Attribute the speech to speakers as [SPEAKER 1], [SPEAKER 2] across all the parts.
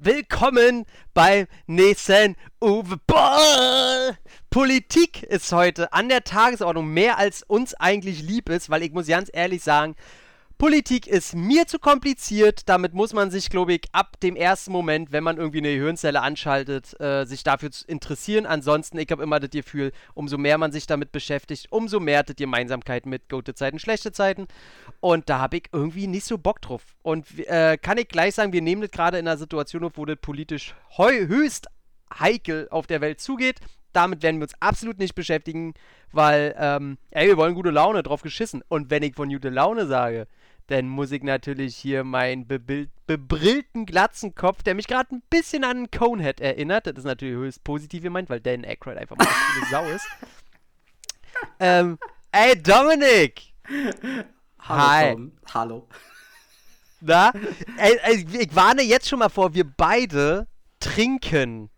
[SPEAKER 1] Willkommen beim nächsten Uwe Boll. Politik ist heute an der Tagesordnung mehr als uns eigentlich lieb ist, weil ich muss ganz ehrlich sagen, Politik ist mir zu kompliziert. Damit muss man sich, glaube ich, ab dem ersten Moment, wenn man irgendwie eine Hirnzelle anschaltet, äh, sich dafür interessieren. Ansonsten, ich habe immer das Gefühl, umso mehr man sich damit beschäftigt, umso mehr hat die Gemeinsamkeit mit gute Zeiten, schlechte Zeiten. Und da habe ich irgendwie nicht so Bock drauf. Und äh, kann ich gleich sagen, wir nehmen das gerade in einer Situation auf, wo das politisch höchst heikel auf der Welt zugeht. Damit werden wir uns absolut nicht beschäftigen, weil, ähm, ey, wir wollen gute Laune, drauf geschissen. Und wenn ich von gute Laune sage, dann muss ich natürlich hier meinen bebrillten Glatzenkopf, der mich gerade ein bisschen an Conehead erinnert, das ist natürlich höchst positiv gemeint, weil Dan Aykroyd einfach mal eine Sau ist. ähm, ey, Dominik!
[SPEAKER 2] Hallo, Hi. Tom. Hallo.
[SPEAKER 1] Na? Ey, ey, ich warne jetzt schon mal vor, wir beide trinken.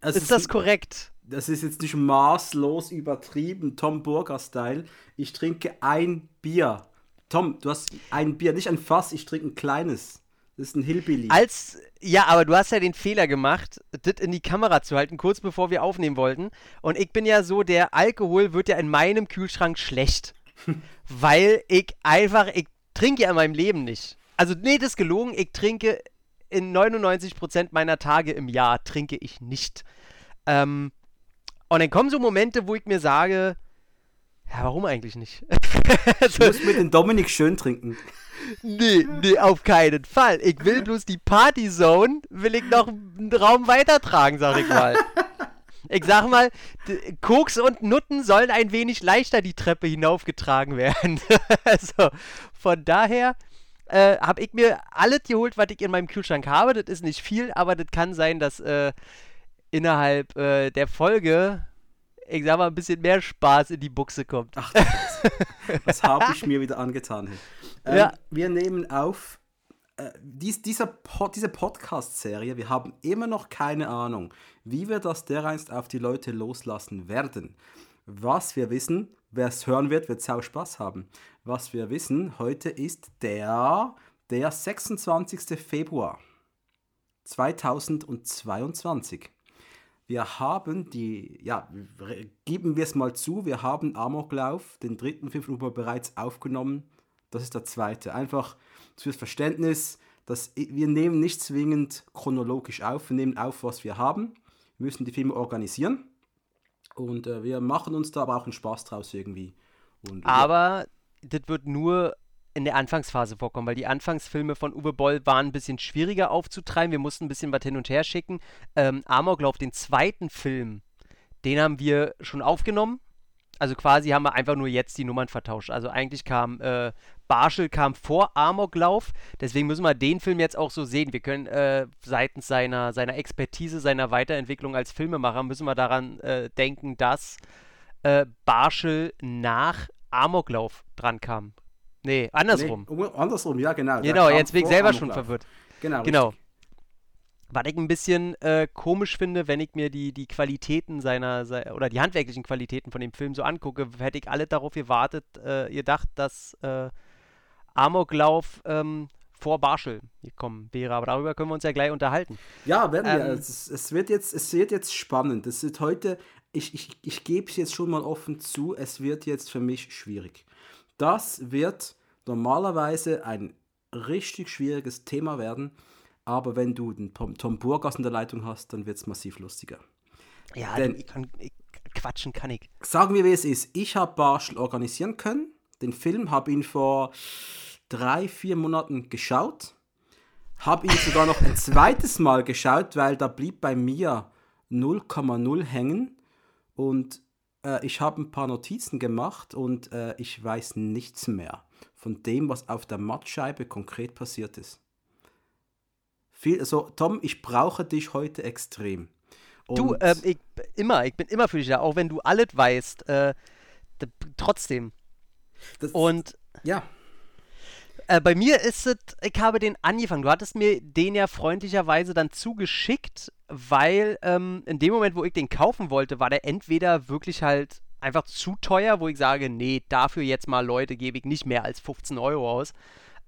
[SPEAKER 1] Das ist, ist das korrekt?
[SPEAKER 2] Das ist jetzt nicht maßlos übertrieben, Tom Burger-Style. Ich trinke ein Bier. Tom, du hast ein Bier, nicht ein Fass, ich trinke ein kleines. Das ist ein Hillbilly.
[SPEAKER 1] Als, ja, aber du hast ja den Fehler gemacht, das in die Kamera zu halten, kurz bevor wir aufnehmen wollten. Und ich bin ja so, der Alkohol wird ja in meinem Kühlschrank schlecht. weil ich einfach, ich trinke ja in meinem Leben nicht. Also, nee, das ist gelogen. Ich trinke in 99% meiner Tage im Jahr trinke ich nicht. Ähm, und dann kommen so Momente, wo ich mir sage, ja, warum eigentlich nicht?
[SPEAKER 2] du musst mit dem Dominik schön trinken.
[SPEAKER 1] Nee, nee, auf keinen Fall. Ich will bloß die Partyzone, will ich noch einen Raum weitertragen, sag ich mal. Ich sag mal, Koks und Nutten sollen ein wenig leichter die Treppe hinaufgetragen werden. also, von daher äh, habe ich mir alles geholt, was ich in meinem Kühlschrank habe. Das ist nicht viel, aber das kann sein, dass äh, innerhalb äh, der Folge ich sag mal, ein bisschen mehr Spaß in die Buchse kommt. Ach,
[SPEAKER 2] was habe ich mir wieder angetan? Ähm, ja. Wir nehmen auf äh, dies, dieser Pod, diese Podcast-Serie. Wir haben immer noch keine Ahnung, wie wir das dereinst auf die Leute loslassen werden. Was wir wissen, wer es hören wird, wird sau Spaß haben. Was wir wissen, heute ist der, der 26. Februar 2022. Wir haben die, ja, geben wir es mal zu, wir haben Amoklauf, den dritten Film bereits aufgenommen. Das ist der zweite. Einfach fürs Verständnis, dass wir nehmen nicht zwingend chronologisch auf, wir nehmen auf, was wir haben. Wir müssen die Filme organisieren. Und äh, wir machen uns da aber auch einen Spaß draus irgendwie. Und,
[SPEAKER 1] aber ja. das wird nur in der Anfangsphase vorkommen, weil die Anfangsfilme von Uwe Boll waren ein bisschen schwieriger aufzutreiben. Wir mussten ein bisschen was hin und her schicken. Ähm, Amoklauf, den zweiten Film, den haben wir schon aufgenommen. Also quasi haben wir einfach nur jetzt die Nummern vertauscht. Also eigentlich kam äh, Barschel kam vor Amoklauf. Deswegen müssen wir den Film jetzt auch so sehen. Wir können äh, seitens seiner, seiner Expertise, seiner Weiterentwicklung als Filmemacher, müssen wir daran äh, denken, dass äh, Barschel nach Amoklauf dran kam. Nee, andersrum.
[SPEAKER 2] Nee, andersrum, ja, genau.
[SPEAKER 1] Genau, jetzt bin ich selber schon verwirrt. Genau. Genau. Was ich ein bisschen äh, komisch finde, wenn ich mir die, die Qualitäten seiner, se oder die handwerklichen Qualitäten von dem Film so angucke, hätte ich alle darauf gewartet, äh, gedacht, dass äh, Amoklauf ähm, vor Barschel gekommen wäre. Aber darüber können wir uns ja gleich unterhalten.
[SPEAKER 2] Ja, werden wir. Ähm, es, es, wird jetzt, es wird jetzt spannend. Es wird heute, ich, ich, ich gebe es jetzt schon mal offen zu, es wird jetzt für mich schwierig. Das wird normalerweise ein richtig schwieriges Thema werden, aber wenn du den Tom, Tom Burgas in der Leitung hast, dann wird es massiv lustiger.
[SPEAKER 1] Ja, Denn, ich kann, ich, quatschen kann ich.
[SPEAKER 2] Sagen wir, wie es ist. Ich habe Barschel organisieren können. Den Film habe ihn vor drei, vier Monaten geschaut. Habe ihn sogar noch ein zweites Mal geschaut, weil da blieb bei mir 0,0 hängen. Und äh, ich habe ein paar Notizen gemacht und äh, ich weiß nichts mehr von dem, was auf der Mattscheibe konkret passiert ist. Viel, also, Tom, ich brauche dich heute extrem.
[SPEAKER 1] Und du, äh, ich, immer, ich bin immer für dich da, auch wenn du alles weißt. Äh, trotzdem. Das, und
[SPEAKER 2] ja.
[SPEAKER 1] Äh, bei mir ist es, ich habe den angefangen. Du hattest mir den ja freundlicherweise dann zugeschickt, weil ähm, in dem Moment, wo ich den kaufen wollte, war der entweder wirklich halt einfach zu teuer, wo ich sage, nee, dafür jetzt mal Leute gebe ich nicht mehr als 15 Euro aus.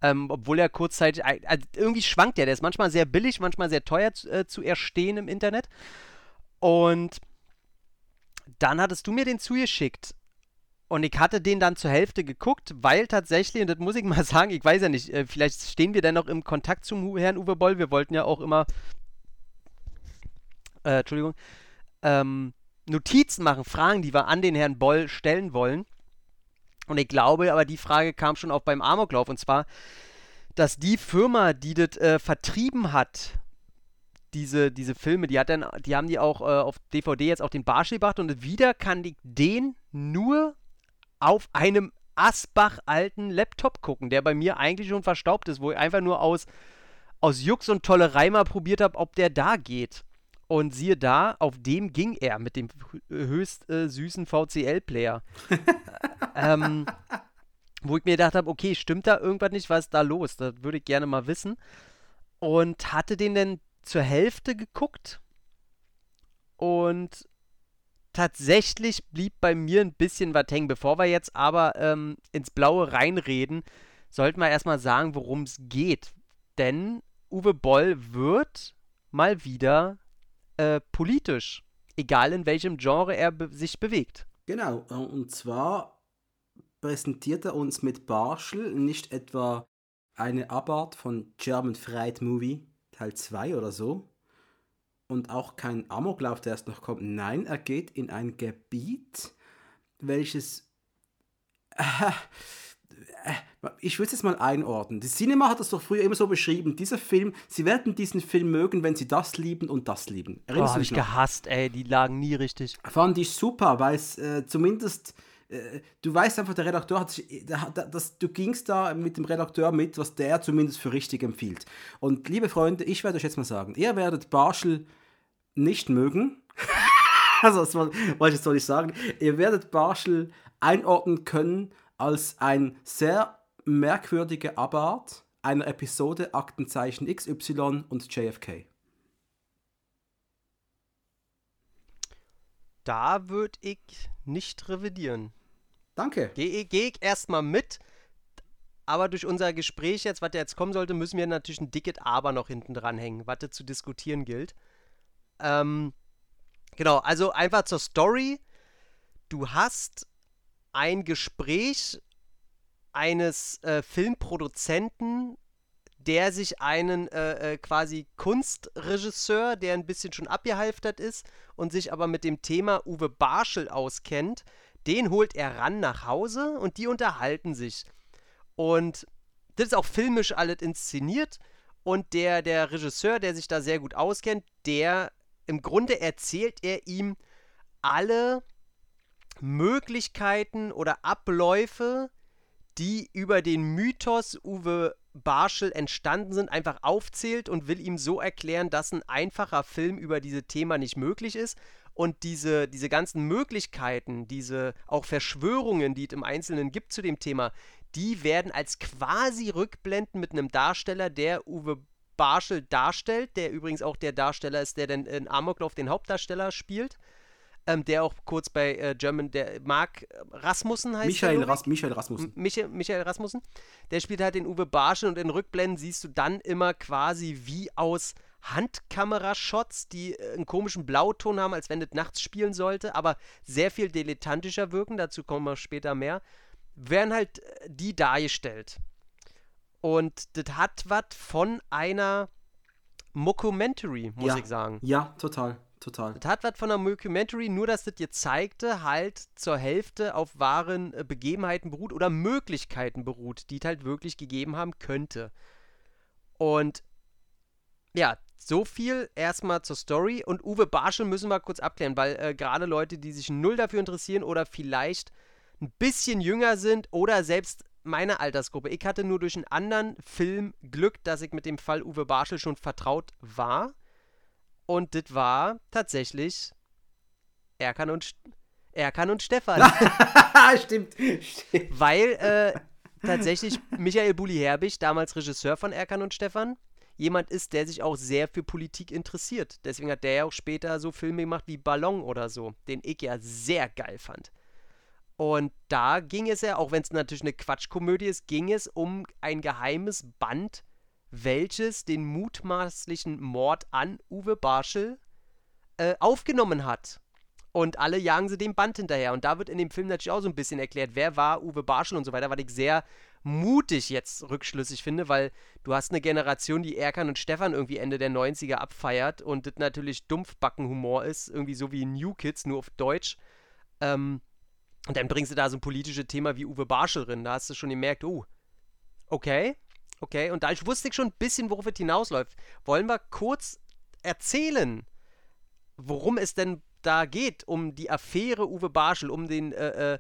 [SPEAKER 1] Ähm, obwohl er kurzzeitig, also irgendwie schwankt er, der ist manchmal sehr billig, manchmal sehr teuer zu, äh, zu erstehen im Internet. Und dann hattest du mir den zugeschickt. Und ich hatte den dann zur Hälfte geguckt, weil tatsächlich, und das muss ich mal sagen, ich weiß ja nicht, äh, vielleicht stehen wir dann noch im Kontakt zum Herrn Uwe Boll. Wir wollten ja auch immer, äh, Entschuldigung, ähm, Notizen machen, Fragen, die wir an den Herrn Boll stellen wollen. Und ich glaube, aber die Frage kam schon auch beim Amoklauf. Und zwar, dass die Firma, die das äh, vertrieben hat, diese, diese Filme, die hat dann, die haben die auch äh, auf DVD jetzt auch den Barsch gebracht und wieder kann ich den nur auf einem Asbach alten Laptop gucken, der bei mir eigentlich schon verstaubt ist, wo ich einfach nur aus, aus Jux und Tollerei mal probiert habe, ob der da geht. Und siehe da, auf dem ging er mit dem höchst äh, süßen VCL-Player. ähm, wo ich mir gedacht habe, okay, stimmt da irgendwas nicht, was ist da los? Das würde ich gerne mal wissen. Und hatte den dann zur Hälfte geguckt. Und tatsächlich blieb bei mir ein bisschen was hängen. Bevor wir jetzt aber ähm, ins Blaue reinreden, sollten wir erstmal sagen, worum es geht. Denn Uwe Boll wird mal wieder äh, politisch, egal in welchem Genre er be sich bewegt.
[SPEAKER 2] Genau, äh, und zwar präsentiert er uns mit Barschel nicht etwa eine Abart von German Fried Movie Teil 2 oder so und auch kein Amoklauf, der erst noch kommt. Nein, er geht in ein Gebiet, welches äh, ich würde es jetzt mal einordnen. Die Cinema hat das doch früher immer so beschrieben. Dieser Film, sie werden diesen Film mögen, wenn sie das lieben und das lieben.
[SPEAKER 1] Erinnerst oh, hab ich noch? gehasst, ey. Die lagen nie richtig.
[SPEAKER 2] Fand ich super, weil es äh, zumindest äh, du weißt einfach, der Redakteur hat sich, das, du gingst da mit dem Redakteur mit, was der zumindest für richtig empfiehlt. Und liebe Freunde, ich werde euch jetzt mal sagen, ihr werdet Barschel nicht mögen. also, das wollte ich jetzt so nicht sagen. Ihr werdet Barschel einordnen können als ein sehr merkwürdige Abart einer Episode Aktenzeichen XY und JFK.
[SPEAKER 1] Da würde ich nicht revidieren.
[SPEAKER 2] Danke.
[SPEAKER 1] Gehe geh ich erstmal mit, aber durch unser Gespräch jetzt, was jetzt kommen sollte, müssen wir natürlich ein dickes Aber noch hinten dran hängen, was zu diskutieren gilt. Ähm, genau, also einfach zur Story. Du hast ein Gespräch eines äh, Filmproduzenten, der sich einen äh, äh, quasi Kunstregisseur, der ein bisschen schon abgehalftert ist und sich aber mit dem Thema Uwe Barschel auskennt, den holt er ran nach Hause und die unterhalten sich. Und das ist auch filmisch alles inszeniert. Und der, der Regisseur, der sich da sehr gut auskennt, der im Grunde erzählt er ihm alle Möglichkeiten oder Abläufe, die über den Mythos Uwe Barschel entstanden sind, einfach aufzählt und will ihm so erklären, dass ein einfacher Film über dieses Thema nicht möglich ist. Und diese, diese ganzen Möglichkeiten, diese auch Verschwörungen, die es im Einzelnen gibt zu dem Thema, die werden als quasi Rückblenden mit einem Darsteller, der Uwe Barschel darstellt, der übrigens auch der Darsteller ist, der dann in Amoklauf den Hauptdarsteller spielt ähm, der auch kurz bei äh, German, der Mark Rasmussen heißt
[SPEAKER 2] Michael, Ras Michael Rasmussen.
[SPEAKER 1] Michael, Michael Rasmussen. Der spielt halt den Uwe Barschen und in Rückblenden siehst du dann immer quasi wie aus Handkamerashots, die äh, einen komischen Blauton haben, als wenn das nachts spielen sollte, aber sehr viel dilettantischer wirken, dazu kommen wir später mehr, werden halt äh, die dargestellt. Und das hat was von einer Mockumentary, muss
[SPEAKER 2] ja,
[SPEAKER 1] ich sagen.
[SPEAKER 2] Ja, total total.
[SPEAKER 1] Das hat was von einer Mockumentary, nur dass das dir zeigte, halt zur Hälfte auf wahren äh, Begebenheiten beruht oder Möglichkeiten beruht, die es halt wirklich gegeben haben könnte. Und ja, so viel erstmal zur Story. Und Uwe Barschel müssen wir kurz abklären, weil äh, gerade Leute, die sich null dafür interessieren oder vielleicht ein bisschen jünger sind oder selbst meine Altersgruppe. Ich hatte nur durch einen anderen Film Glück, dass ich mit dem Fall Uwe Barschel schon vertraut war. Und das war tatsächlich Erkan und, Erkan und Stefan.
[SPEAKER 2] stimmt, stimmt.
[SPEAKER 1] Weil äh, tatsächlich Michael Bulli-Herbig, damals Regisseur von Erkan und Stefan, jemand ist, der sich auch sehr für Politik interessiert. Deswegen hat der ja auch später so Filme gemacht wie Ballon oder so, den ich ja sehr geil fand. Und da ging es ja, auch wenn es natürlich eine Quatschkomödie ist, ging es um ein geheimes Band, welches den mutmaßlichen Mord an Uwe Barschel äh, aufgenommen hat. Und alle jagen sie dem Band hinterher. Und da wird in dem Film natürlich auch so ein bisschen erklärt, wer war Uwe Barschel und so weiter, was ich sehr mutig jetzt rückschlüssig finde, weil du hast eine Generation, die Erkan und Stefan irgendwie Ende der 90er abfeiert und das natürlich Dumpfbackenhumor ist, irgendwie so wie New Kids, nur auf Deutsch. Ähm, und dann bringst du da so ein politisches Thema wie Uwe Barschel drin. Da hast du schon gemerkt, oh, okay, okay. Und da ich wusste ich schon ein bisschen, worauf es hinausläuft. Wollen wir kurz erzählen, worum es denn da geht, um die Affäre Uwe Barschel, um den, äh, äh,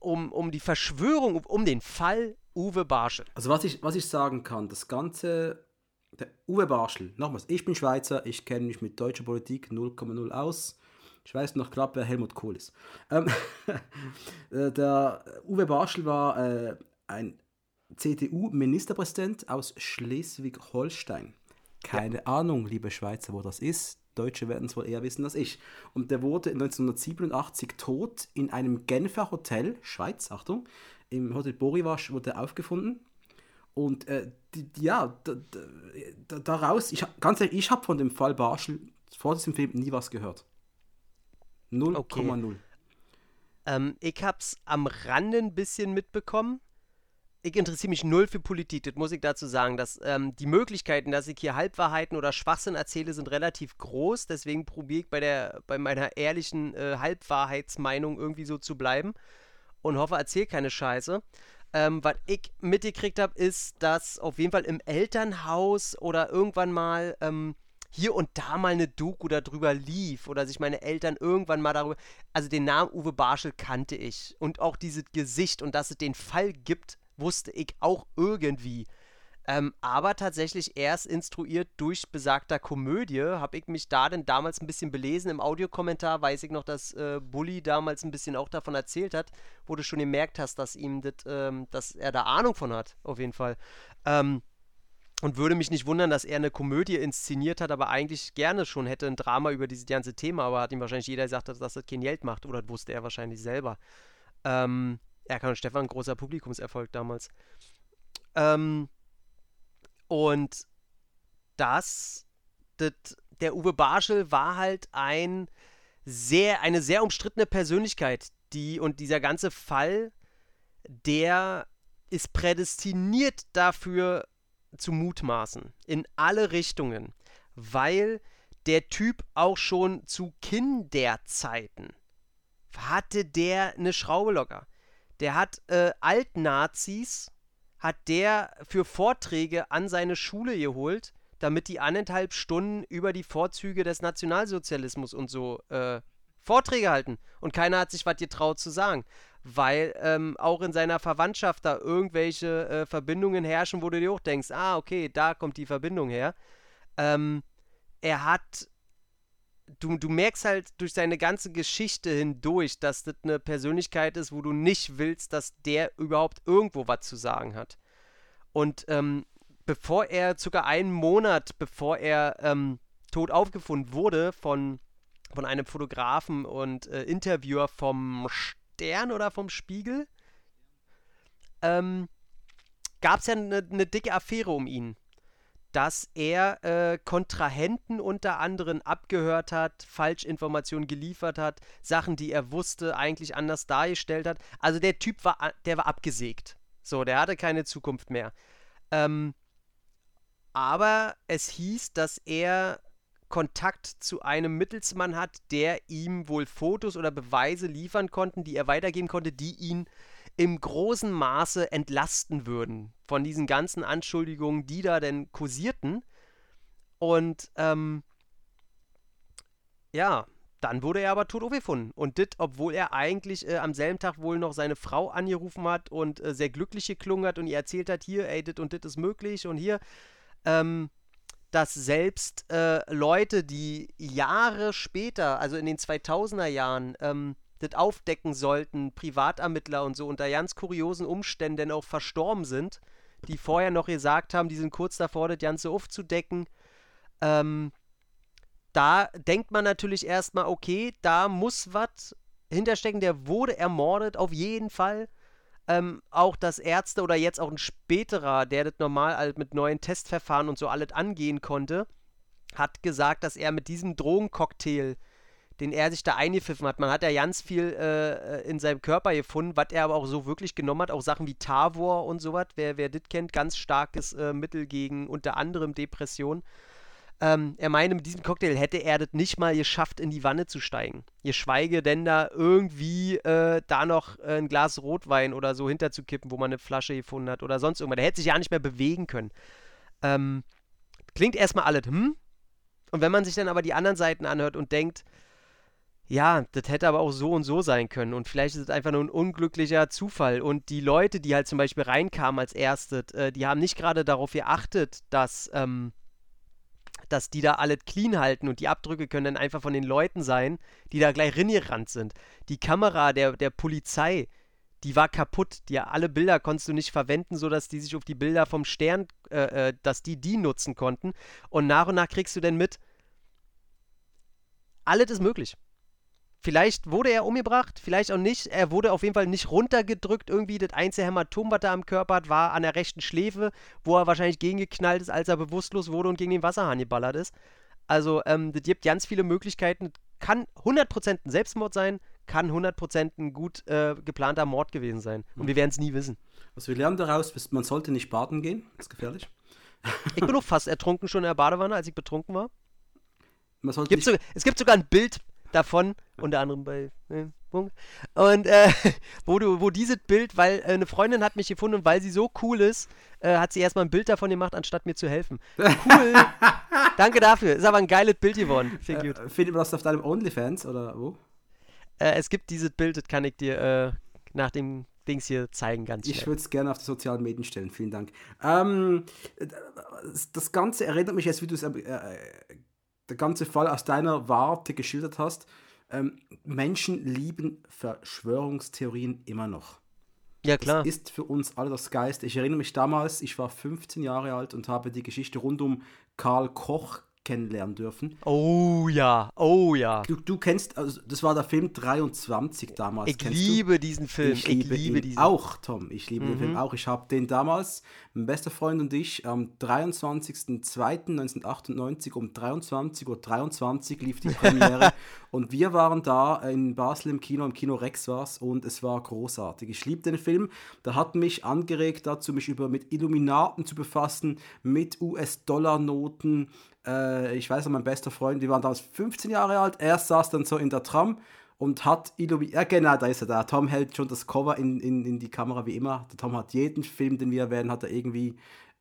[SPEAKER 1] um, um die Verschwörung, um den Fall Uwe Barschel.
[SPEAKER 2] Also was ich, was ich sagen kann, das Ganze, der Uwe Barschel, nochmals, ich bin Schweizer, ich kenne mich mit deutscher Politik 0,0 aus. Ich weiß noch gerade, wer Helmut Kohl ist. Ähm, äh, der Uwe Barschel war äh, ein CDU-Ministerpräsident aus Schleswig-Holstein. Keine ja. Ahnung, liebe Schweizer, wo das ist. Deutsche werden es wohl eher wissen als ich. Und der wurde 1987 tot in einem Genfer Hotel, Schweiz, Achtung, im Hotel Borivasch wurde er aufgefunden. Und äh, die, ja, da, da, daraus, ich, ganz ehrlich, ich habe von dem Fall Barschel vor diesem Film nie was gehört. 0,0. Okay.
[SPEAKER 1] Ähm, ich hab's am Rande ein bisschen mitbekommen. Ich interessiere mich null für Politik, das muss ich dazu sagen. Dass, ähm, die Möglichkeiten, dass ich hier Halbwahrheiten oder Schwachsinn erzähle, sind relativ groß. Deswegen probiere ich bei, der, bei meiner ehrlichen äh, Halbwahrheitsmeinung irgendwie so zu bleiben und hoffe, erzähle keine Scheiße. Ähm, was ich mitgekriegt habe, ist, dass auf jeden Fall im Elternhaus oder irgendwann mal ähm, hier und da mal eine Doku darüber lief oder sich meine Eltern irgendwann mal darüber. Also den Namen Uwe Barschel kannte ich. Und auch dieses Gesicht und dass es den Fall gibt, wusste ich auch irgendwie. Ähm, aber tatsächlich erst instruiert durch besagter Komödie habe ich mich da denn damals ein bisschen belesen. Im Audiokommentar weiß ich noch, dass äh, Bully damals ein bisschen auch davon erzählt hat, wo du schon gemerkt hast, dass ihm das, ähm, dass er da Ahnung von hat, auf jeden Fall. Ähm, und würde mich nicht wundern, dass er eine Komödie inszeniert hat, aber eigentlich gerne schon hätte ein Drama über dieses ganze Thema, aber hat ihm wahrscheinlich jeder gesagt, dass das kein Geld macht. Oder das wusste er wahrscheinlich selber. Ähm, Erkan und Stefan, großer Publikumserfolg damals. Ähm, und das, das, der Uwe Barschel war halt ein sehr, eine sehr umstrittene Persönlichkeit, die und dieser ganze Fall, der ist prädestiniert dafür, zu mutmaßen. In alle Richtungen. Weil der Typ auch schon zu Kinderzeiten hatte der eine Schraube locker. Der hat äh, Altnazis, hat der für Vorträge an seine Schule geholt, damit die anderthalb Stunden über die Vorzüge des Nationalsozialismus und so äh, Vorträge halten. Und keiner hat sich was getraut zu sagen weil ähm, auch in seiner Verwandtschaft da irgendwelche äh, Verbindungen herrschen, wo du dir auch denkst, ah, okay, da kommt die Verbindung her. Ähm, er hat, du, du merkst halt durch seine ganze Geschichte hindurch, dass das eine Persönlichkeit ist, wo du nicht willst, dass der überhaupt irgendwo was zu sagen hat. Und ähm, bevor er, sogar einen Monat bevor er ähm, tot aufgefunden wurde von, von einem Fotografen und äh, Interviewer vom Stern oder vom Spiegel, ähm, gab es ja eine ne dicke Affäre um ihn. Dass er äh, Kontrahenten unter anderem abgehört hat, Falschinformationen geliefert hat, Sachen, die er wusste, eigentlich anders dargestellt hat. Also der Typ war, der war abgesägt. So, der hatte keine Zukunft mehr. Ähm, aber es hieß, dass er Kontakt zu einem Mittelsmann hat, der ihm wohl Fotos oder Beweise liefern konnten, die er weitergeben konnte, die ihn im großen Maße entlasten würden von diesen ganzen Anschuldigungen, die da denn kursierten. Und ähm, ja, dann wurde er aber tot aufgefunden. Und das, obwohl er eigentlich äh, am selben Tag wohl noch seine Frau angerufen hat und äh, sehr glücklich geklungen hat und ihr erzählt hat, hier, ey, das und das ist möglich und hier. Ähm, dass selbst äh, Leute, die Jahre später, also in den 2000er Jahren, ähm, das aufdecken sollten, Privatermittler und so, unter ganz kuriosen Umständen auch verstorben sind, die vorher noch gesagt haben, die sind kurz davor, das Ganze aufzudecken. Ähm, da denkt man natürlich erstmal, okay, da muss was hinterstecken. Der wurde ermordet, auf jeden Fall. Ähm, auch dass Ärzte oder jetzt auch ein späterer, der das normal halt mit neuen Testverfahren und so alles angehen konnte, hat gesagt, dass er mit diesem Drogencocktail, den er sich da eingepfiffen hat, man hat ja ganz viel äh, in seinem Körper gefunden, was er aber auch so wirklich genommen hat, auch Sachen wie Tavor und sowas, wer, wer das kennt, ganz starkes äh, Mittel gegen unter anderem Depression. Ähm, er meinte, mit diesem Cocktail hätte er das nicht mal geschafft, in die Wanne zu steigen. Geschweige denn da irgendwie äh, da noch äh, ein Glas Rotwein oder so hinterzukippen, wo man eine Flasche gefunden hat oder sonst irgendwas. Der hätte sich ja nicht mehr bewegen können. Ähm, klingt erstmal alles, hm? Und wenn man sich dann aber die anderen Seiten anhört und denkt, ja, das hätte aber auch so und so sein können. Und vielleicht ist es einfach nur ein unglücklicher Zufall. Und die Leute, die halt zum Beispiel reinkamen als erstes, äh, die haben nicht gerade darauf geachtet, dass, ähm, dass die da alles clean halten und die Abdrücke können dann einfach von den Leuten sein, die da gleich ringerannt sind. Die Kamera der, der Polizei, die war kaputt. Die, alle Bilder konntest du nicht verwenden, sodass die sich auf die Bilder vom Stern, äh, äh, dass die die nutzen konnten. Und nach und nach kriegst du dann mit, alles ist möglich. Vielleicht wurde er umgebracht, vielleicht auch nicht. Er wurde auf jeden Fall nicht runtergedrückt. Irgendwie das einzige Hämatom, was er am Körper hat, war an der rechten Schläfe, wo er wahrscheinlich gegengeknallt ist, als er bewusstlos wurde und gegen den Wasserhahn geballert ist. Also, ähm, das gibt ganz viele Möglichkeiten. Kann 100% ein Selbstmord sein, kann 100% ein gut äh, geplanter Mord gewesen sein. Und wir werden es nie wissen.
[SPEAKER 2] Was wir lernen daraus, man sollte nicht baden gehen. Das ist gefährlich.
[SPEAKER 1] Ich bin auch fast ertrunken schon in der Badewanne, als ich betrunken war. Gibt so, es gibt sogar ein Bild davon, unter anderem bei äh, und äh, wo du, wo dieses Bild, weil äh, eine Freundin hat mich gefunden und weil sie so cool ist, äh, hat sie erstmal ein Bild davon gemacht, anstatt mir zu helfen. Cool. Danke dafür. Ist aber ein geiles Bild geworden.
[SPEAKER 2] Äh, findet man das auf deinem OnlyFans oder wo?
[SPEAKER 1] Äh, es gibt dieses Bild, das kann ich dir äh, nach dem Dings hier zeigen, ganz
[SPEAKER 2] schnell. Ich würde es gerne auf die sozialen Medien stellen. Vielen Dank. Ähm, das Ganze erinnert mich jetzt, wie du es der ganze Fall aus deiner Warte geschildert hast, ähm, Menschen lieben Verschwörungstheorien immer noch.
[SPEAKER 1] Ja, klar.
[SPEAKER 2] Das ist für uns alle das Geist. Ich erinnere mich damals, ich war 15 Jahre alt und habe die Geschichte rund um Karl Koch kennenlernen dürfen.
[SPEAKER 1] Oh ja, oh ja.
[SPEAKER 2] Du, du kennst, also das war der Film 23 damals.
[SPEAKER 1] Ich liebe du? diesen Film.
[SPEAKER 2] Ich, ich liebe, liebe diesen. Auch, Tom. Ich liebe mhm. den Film mhm. auch. Ich habe den damals, mein bester Freund und ich, am 23.02.1998 um 23.23 Uhr 23 lief die Premiere. und wir waren da in Basel im Kino, im Kino Rex war's und es war großartig. Ich liebe den Film. Da hat mich angeregt dazu, mich über mit Illuminaten zu befassen, mit US-Dollar-Noten, äh, ich weiß noch, mein bester Freund, die waren damals 15 Jahre alt, er saß dann so in der Tram und hat Illuminati, ja genau, da ist er da. Tom hält schon das Cover in, in, in die Kamera wie immer. Der Tom hat jeden Film, den wir erwähnen, hat er irgendwie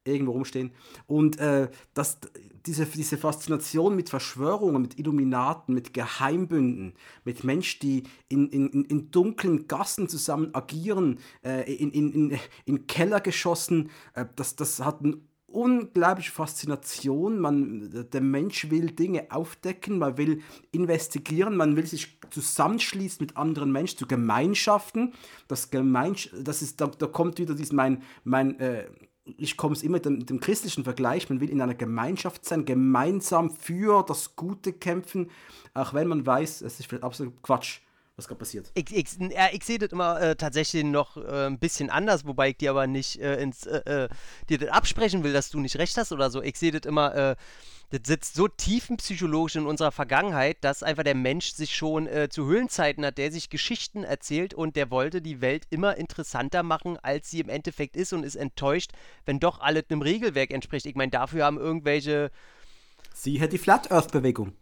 [SPEAKER 2] irgendwo rumstehen. Und äh, das, diese, diese Faszination mit Verschwörungen, mit Illuminaten, mit Geheimbünden, mit Menschen, die in, in, in dunklen Gassen zusammen agieren, äh, in, in, in, in Kellergeschossen, äh, das, das hat einen unglaubliche Faszination. Man, der Mensch will Dinge aufdecken, man will investigieren, man will sich zusammenschließen mit anderen Menschen zu Gemeinschaften. Das Gemeinsch das ist, da, da kommt wieder dies mein, mein äh, ich komme es immer mit dem, dem, christlichen Vergleich, man will in einer Gemeinschaft sein, gemeinsam für das Gute kämpfen, auch wenn man weiß, es ist vielleicht absolut Quatsch was gerade passiert.
[SPEAKER 1] Ich, ich, ja, ich sehe das immer äh, tatsächlich noch äh, ein bisschen anders, wobei ich dir aber nicht äh, ins, äh, äh, dir das absprechen will, dass du nicht recht hast oder so. Ich sehe das immer, äh, das sitzt so tiefenpsychologisch in unserer Vergangenheit, dass einfach der Mensch sich schon zu Höhlenzeiten hat, der sich Geschichten erzählt und der wollte die Welt immer interessanter machen, als sie im Endeffekt ist und ist enttäuscht, wenn doch alles einem Regelwerk entspricht. Ich meine, dafür haben irgendwelche.
[SPEAKER 2] Sie hat die Flat Earth Bewegung.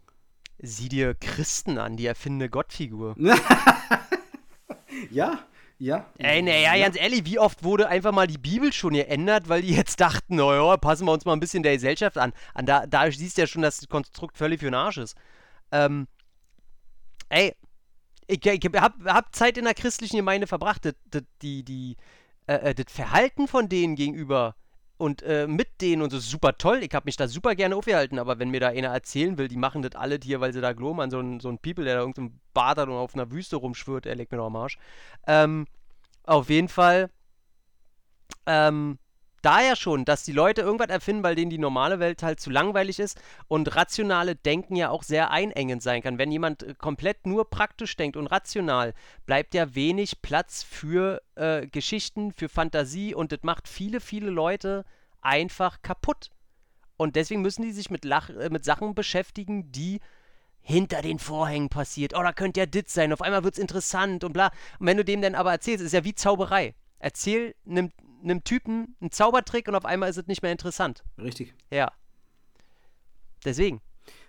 [SPEAKER 1] Sieh dir Christen an, die erfindende Gottfigur.
[SPEAKER 2] ja, ja.
[SPEAKER 1] Ey, naja, ja. ganz ehrlich, wie oft wurde einfach mal die Bibel schon geändert, weil die jetzt dachten, naja, passen wir uns mal ein bisschen der Gesellschaft an. an da, da siehst du ja schon, dass das Konstrukt völlig für den Arsch ist. Ähm, ey, ich, ich hab, hab Zeit in der christlichen Gemeinde verbracht. Das, das, die, die, äh, äh das Verhalten von denen gegenüber und äh, mit denen und so super toll. Ich habe mich da super gerne aufgehalten, aber wenn mir da einer erzählen will, die machen das alle hier, weil sie da glauben an so einen, so einen People, der da irgendein Bad hat und auf einer Wüste rumschwirrt, er legt mir doch am Arsch. Ähm, auf jeden Fall, ähm, daher schon, dass die Leute irgendwas erfinden, weil denen die normale Welt halt zu langweilig ist und rationale Denken ja auch sehr einengend sein kann. Wenn jemand äh, komplett nur praktisch denkt und rational, bleibt ja wenig Platz für äh, Geschichten, für Fantasie und das macht viele, viele Leute einfach kaputt. Und deswegen müssen die sich mit, Lach äh, mit Sachen beschäftigen, die hinter den Vorhängen passiert. Oh, da könnte ja dit sein. Auf einmal wird es interessant und bla. Und wenn du dem dann aber erzählst, ist ja wie Zauberei. Erzähl einem, einem Typen einen Zaubertrick und auf einmal ist es nicht mehr interessant.
[SPEAKER 2] Richtig.
[SPEAKER 1] Ja. Deswegen.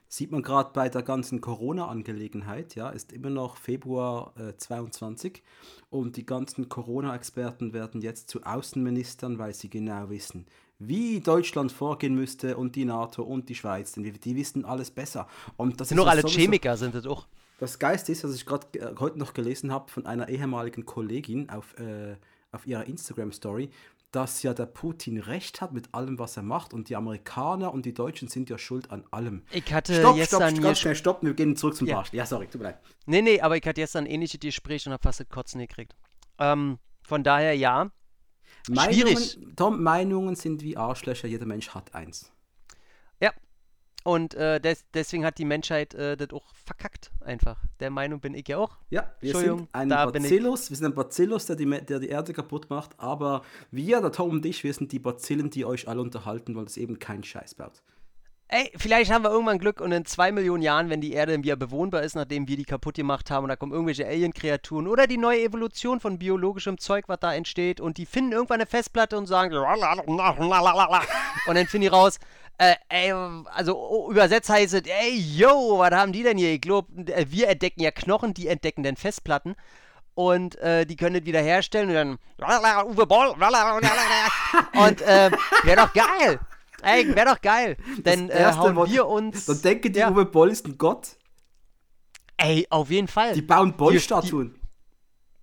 [SPEAKER 2] Sieht man gerade bei der ganzen Corona-Angelegenheit, ja, ist immer noch Februar äh, 22 und die ganzen Corona-Experten werden jetzt zu Außenministern, weil sie genau wissen, wie Deutschland vorgehen müsste und die NATO und die Schweiz, denn die, die wissen alles besser. Und das
[SPEAKER 1] sind doch alle Chemiker, sind das auch.
[SPEAKER 2] Das Geist ist, was ich gerade äh, heute noch gelesen habe von einer ehemaligen Kollegin auf, äh, auf ihrer Instagram-Story, dass ja der Putin recht hat mit allem, was er macht und die Amerikaner und die Deutschen sind ja schuld an allem.
[SPEAKER 1] Ich hatte
[SPEAKER 2] stopp,
[SPEAKER 1] jetzt
[SPEAKER 2] stopp, ganz schnell, stopp, wir gehen zurück zum ja. Barsch. Ja, sorry, tut mir leid.
[SPEAKER 1] Nee, nee, aber ich hatte jetzt ein ähnliches Gespräch und habe fast das Kotzen gekriegt. Ähm, von daher ja.
[SPEAKER 2] Meinungen, Schwierig. Tom, Meinungen sind wie Arschlöcher, jeder Mensch hat eins.
[SPEAKER 1] Und äh, des, deswegen hat die Menschheit äh, das auch verkackt, einfach. Der Meinung bin ich ja auch.
[SPEAKER 2] Ja, wir sind ein Bacillus, wir sind ein Bacillus, der die, der die Erde kaputt macht, aber wir, der Tom und ich, wir sind die Bazillen, die euch alle unterhalten, weil es eben keinen Scheiß baut
[SPEAKER 1] ey, vielleicht haben wir irgendwann Glück und in zwei Millionen Jahren, wenn die Erde wieder bewohnbar ist, nachdem wir die kaputt gemacht haben und da kommen irgendwelche Alien-Kreaturen oder die neue Evolution von biologischem Zeug, was da entsteht und die finden irgendwann eine Festplatte und sagen und dann finden die raus, äh, ey, also übersetzt heißt es, ey, yo, was haben die denn hier? Ich glaube, äh, wir entdecken ja Knochen, die entdecken denn Festplatten und äh, die können es wieder herstellen und dann Uwe Boll und äh, wäre doch geil. Ey, wäre doch geil. Denn äh, hauen Wort, wir uns.
[SPEAKER 2] Dann denken die, ja. Uwe Boll ist ein Gott.
[SPEAKER 1] Ey, auf jeden Fall.
[SPEAKER 2] Die bauen Boll-Statuen.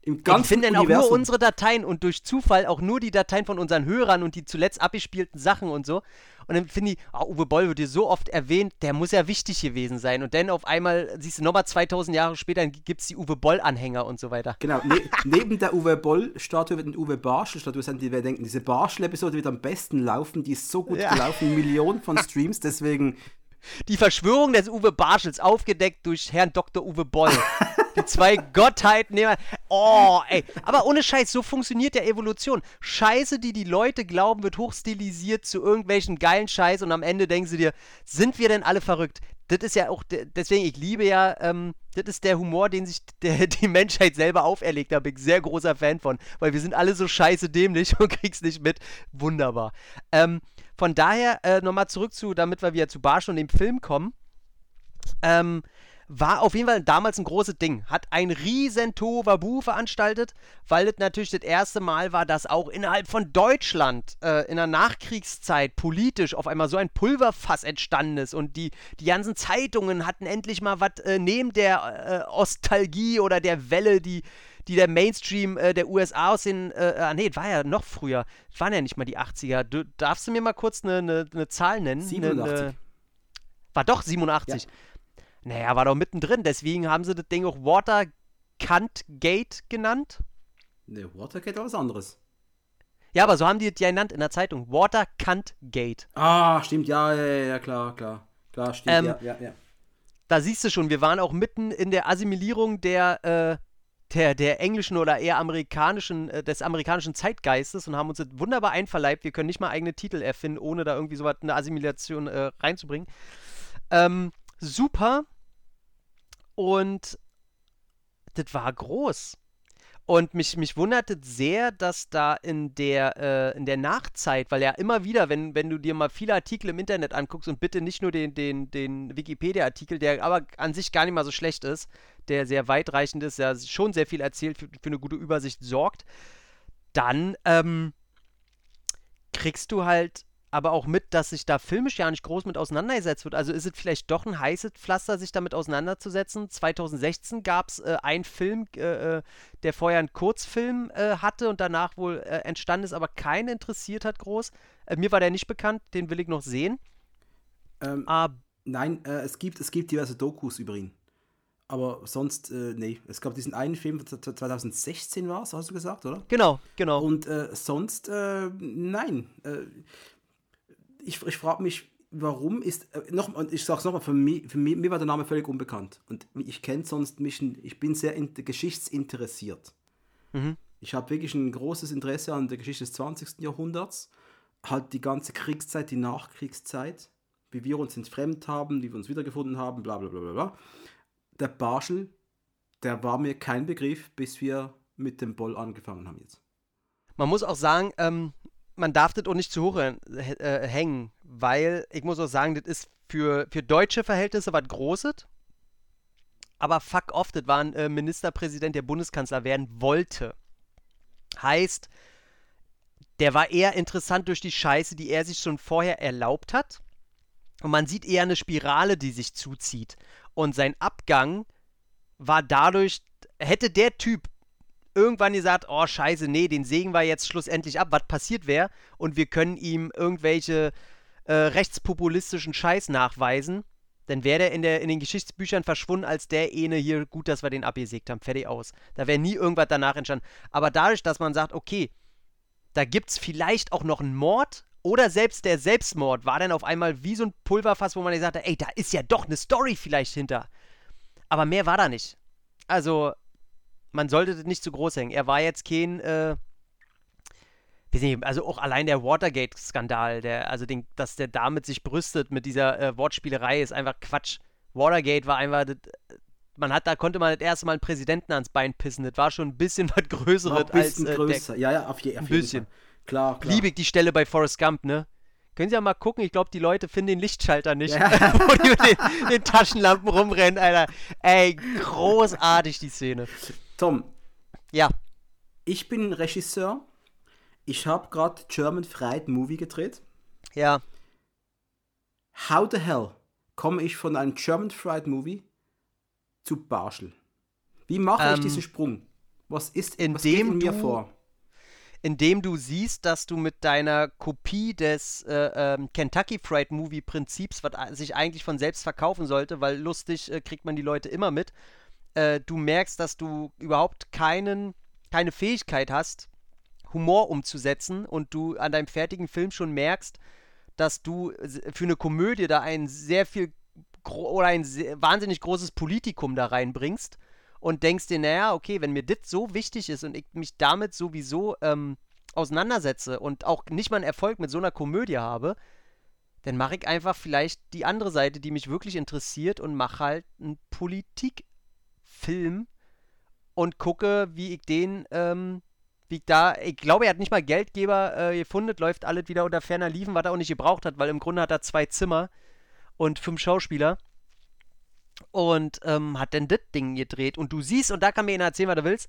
[SPEAKER 1] Im ganzen ich finde dann auch nur unsere Dateien und durch Zufall auch nur die Dateien von unseren Hörern und die zuletzt abgespielten Sachen und so. Und dann finde ich, oh, Uwe Boll wird hier so oft erwähnt, der muss ja wichtig gewesen sein. Und dann auf einmal, siehst du, nochmal 2000 Jahre später, gibt es die Uwe Boll-Anhänger und so weiter.
[SPEAKER 2] Genau, ne neben der Uwe Boll-Statue wird eine Uwe Barschel-Statue sein, die wir denken, diese Barschel-Episode wird am besten laufen, die ist so gut ja. gelaufen, Millionen von Streams, deswegen
[SPEAKER 1] die Verschwörung des Uwe Barschels aufgedeckt durch Herrn Dr. Uwe Boll. Die zwei Gottheiten nehmen. Oh, ey. Aber ohne Scheiß, so funktioniert der Evolution. Scheiße, die die Leute glauben, wird hochstilisiert zu irgendwelchen geilen Scheiß und am Ende denken sie dir, sind wir denn alle verrückt? Das ist ja auch, deswegen, ich liebe ja, ähm, das ist der Humor, den sich der, die Menschheit selber auferlegt hat. Bin ich sehr großer Fan von, weil wir sind alle so scheiße dämlich und krieg's nicht mit. Wunderbar. Ähm, von daher, äh, nochmal zurück zu, damit wir wieder zu Barsch und dem Film kommen. Ähm, war auf jeden Fall damals ein großes Ding. Hat ein riesen Tohuwabu veranstaltet, weil das natürlich das erste Mal war, dass auch innerhalb von Deutschland äh, in der Nachkriegszeit politisch auf einmal so ein Pulverfass entstanden ist und die, die ganzen Zeitungen hatten endlich mal was äh, neben der äh, Ostalgie oder der Welle, die die der Mainstream äh, der USA aus den, äh, ah nee, war ja noch früher, waren ja nicht mal die 80er. Du, darfst du mir mal kurz eine, eine, eine Zahl nennen?
[SPEAKER 2] 87.
[SPEAKER 1] Eine, war doch 87. Ja. Naja, war doch mittendrin, deswegen haben sie das Ding auch Waterkant Gate genannt.
[SPEAKER 2] Ne, Watergate war was anderes.
[SPEAKER 1] Ja, aber so haben die es ja genannt in der Zeitung. Waterkant Gate.
[SPEAKER 2] Ah, stimmt, ja, ja, ja, klar, klar. Klar, stimmt, ähm, ja, ja, ja.
[SPEAKER 1] Da siehst du schon, wir waren auch mitten in der Assimilierung der, äh, der, der englischen oder eher amerikanischen, äh, des amerikanischen Zeitgeistes und haben uns das wunderbar einverleibt. Wir können nicht mal eigene Titel erfinden, ohne da irgendwie so was, eine Assimilation äh, reinzubringen. Ähm, super. Und das war groß. Und mich, mich wunderte sehr, dass da in der, äh, in der Nachzeit, weil ja immer wieder, wenn, wenn du dir mal viele Artikel im Internet anguckst und bitte nicht nur den, den, den Wikipedia-Artikel, der aber an sich gar nicht mal so schlecht ist, der sehr weitreichend ist, der schon sehr viel erzählt, für, für eine gute Übersicht sorgt, dann ähm, kriegst du halt aber auch mit, dass sich da filmisch ja nicht groß mit auseinandergesetzt wird. Also ist es vielleicht doch ein heißes Pflaster, sich damit auseinanderzusetzen. 2016 gab es äh, einen Film, äh, äh, der vorher einen Kurzfilm äh, hatte und danach wohl äh, entstanden ist, aber keinen interessiert hat groß. Äh, mir war der nicht bekannt, den will ich noch sehen.
[SPEAKER 2] Ähm, ah, nein, es, gibt, es gibt diverse Dokus über ihn. Aber sonst, äh, nee. Es gab diesen einen Film, 2016 war es, hast du gesagt, oder?
[SPEAKER 1] Genau, genau.
[SPEAKER 2] Und äh, sonst, äh, nein. Äh, ich ich frage mich, warum ist, äh, noch, und ich sag's nochmal, für mich, für mich, mir war der Name völlig unbekannt. Und ich kenne sonst mich, ich bin sehr in, geschichtsinteressiert. Mhm. Ich habe wirklich ein großes Interesse an der Geschichte des 20. Jahrhunderts. Halt die ganze Kriegszeit, die Nachkriegszeit, wie wir uns entfremdet haben, wie wir uns wiedergefunden haben, bla bla bla bla bla. Der Barschel, der war mir kein Begriff, bis wir mit dem Boll angefangen haben jetzt.
[SPEAKER 1] Man muss auch sagen, ähm, man darf das auch nicht zu hoch äh, hängen, weil ich muss auch sagen, das ist für, für deutsche Verhältnisse was Großes. Aber fuck off, das war ein äh, Ministerpräsident, der Bundeskanzler werden wollte. Heißt, der war eher interessant durch die Scheiße, die er sich schon vorher erlaubt hat. Und man sieht eher eine Spirale, die sich zuzieht. Und sein Abgang war dadurch, hätte der Typ irgendwann gesagt, oh scheiße, nee, den sägen wir jetzt schlussendlich ab, was passiert wäre und wir können ihm irgendwelche äh, rechtspopulistischen Scheiß nachweisen, dann wäre der in, der in den Geschichtsbüchern verschwunden als der eine hier, gut, dass wir den abgesägt haben, fertig aus. Da wäre nie irgendwas danach entstanden. Aber dadurch, dass man sagt, okay, da gibt es vielleicht auch noch einen Mord oder selbst der Selbstmord war dann auf einmal wie so ein Pulverfass, wo man gesagt hat, ey, da ist ja doch eine Story vielleicht hinter. Aber mehr war da nicht. Also, man sollte das nicht zu groß hängen. Er war jetzt kein, äh, nicht, also auch allein der Watergate-Skandal, der, also den, dass der damit sich brüstet mit dieser äh, Wortspielerei, ist einfach Quatsch. Watergate war einfach, das, man hat, da konnte man das erste Mal einen Präsidenten ans Bein pissen. Das war schon ein bisschen was Größeres
[SPEAKER 2] als. Ein bisschen als, äh, größer, der, ja, ja, auf, je, auf
[SPEAKER 1] ein bisschen.
[SPEAKER 2] Fall. Klar, klar.
[SPEAKER 1] Liebe ich die Stelle bei Forrest Gump, ne? Können Sie ja mal gucken, ich glaube, die Leute finden den Lichtschalter nicht, ja. wo die mit den, den Taschenlampen rumrennen, Alter. Ey, großartig die Szene.
[SPEAKER 2] Tom.
[SPEAKER 1] Ja.
[SPEAKER 2] Ich bin Regisseur. Ich habe gerade German Fried Movie gedreht.
[SPEAKER 1] Ja.
[SPEAKER 2] How the hell komme ich von einem German Fried Movie zu Barschel? Wie mache ähm, ich diesen Sprung? Was ist
[SPEAKER 1] in
[SPEAKER 2] was
[SPEAKER 1] dem
[SPEAKER 2] in mir vor?
[SPEAKER 1] Indem du siehst, dass du mit deiner Kopie des äh, ähm, Kentucky Fried Movie Prinzips, was sich eigentlich von selbst verkaufen sollte, weil lustig äh, kriegt man die Leute immer mit, äh, du merkst, dass du überhaupt keinen, keine Fähigkeit hast, Humor umzusetzen und du an deinem fertigen Film schon merkst, dass du für eine Komödie da ein sehr viel oder ein wahnsinnig großes Politikum da reinbringst und denkst dir, naja, okay, wenn mir das so wichtig ist und ich mich damit sowieso ähm, auseinandersetze und auch nicht mal einen Erfolg mit so einer Komödie habe, dann mache ich einfach vielleicht die andere Seite, die mich wirklich interessiert und mache halt einen Politik Film und gucke, wie ich den, ähm, wie ich da, ich glaube, er hat nicht mal Geldgeber äh, gefunden, läuft alles wieder unter ferner Liefen, was er auch nicht gebraucht hat, weil im Grunde hat er zwei Zimmer und fünf Schauspieler und ähm, hat dann das Ding gedreht und du siehst, und da kann mir einer erzählen, was du willst,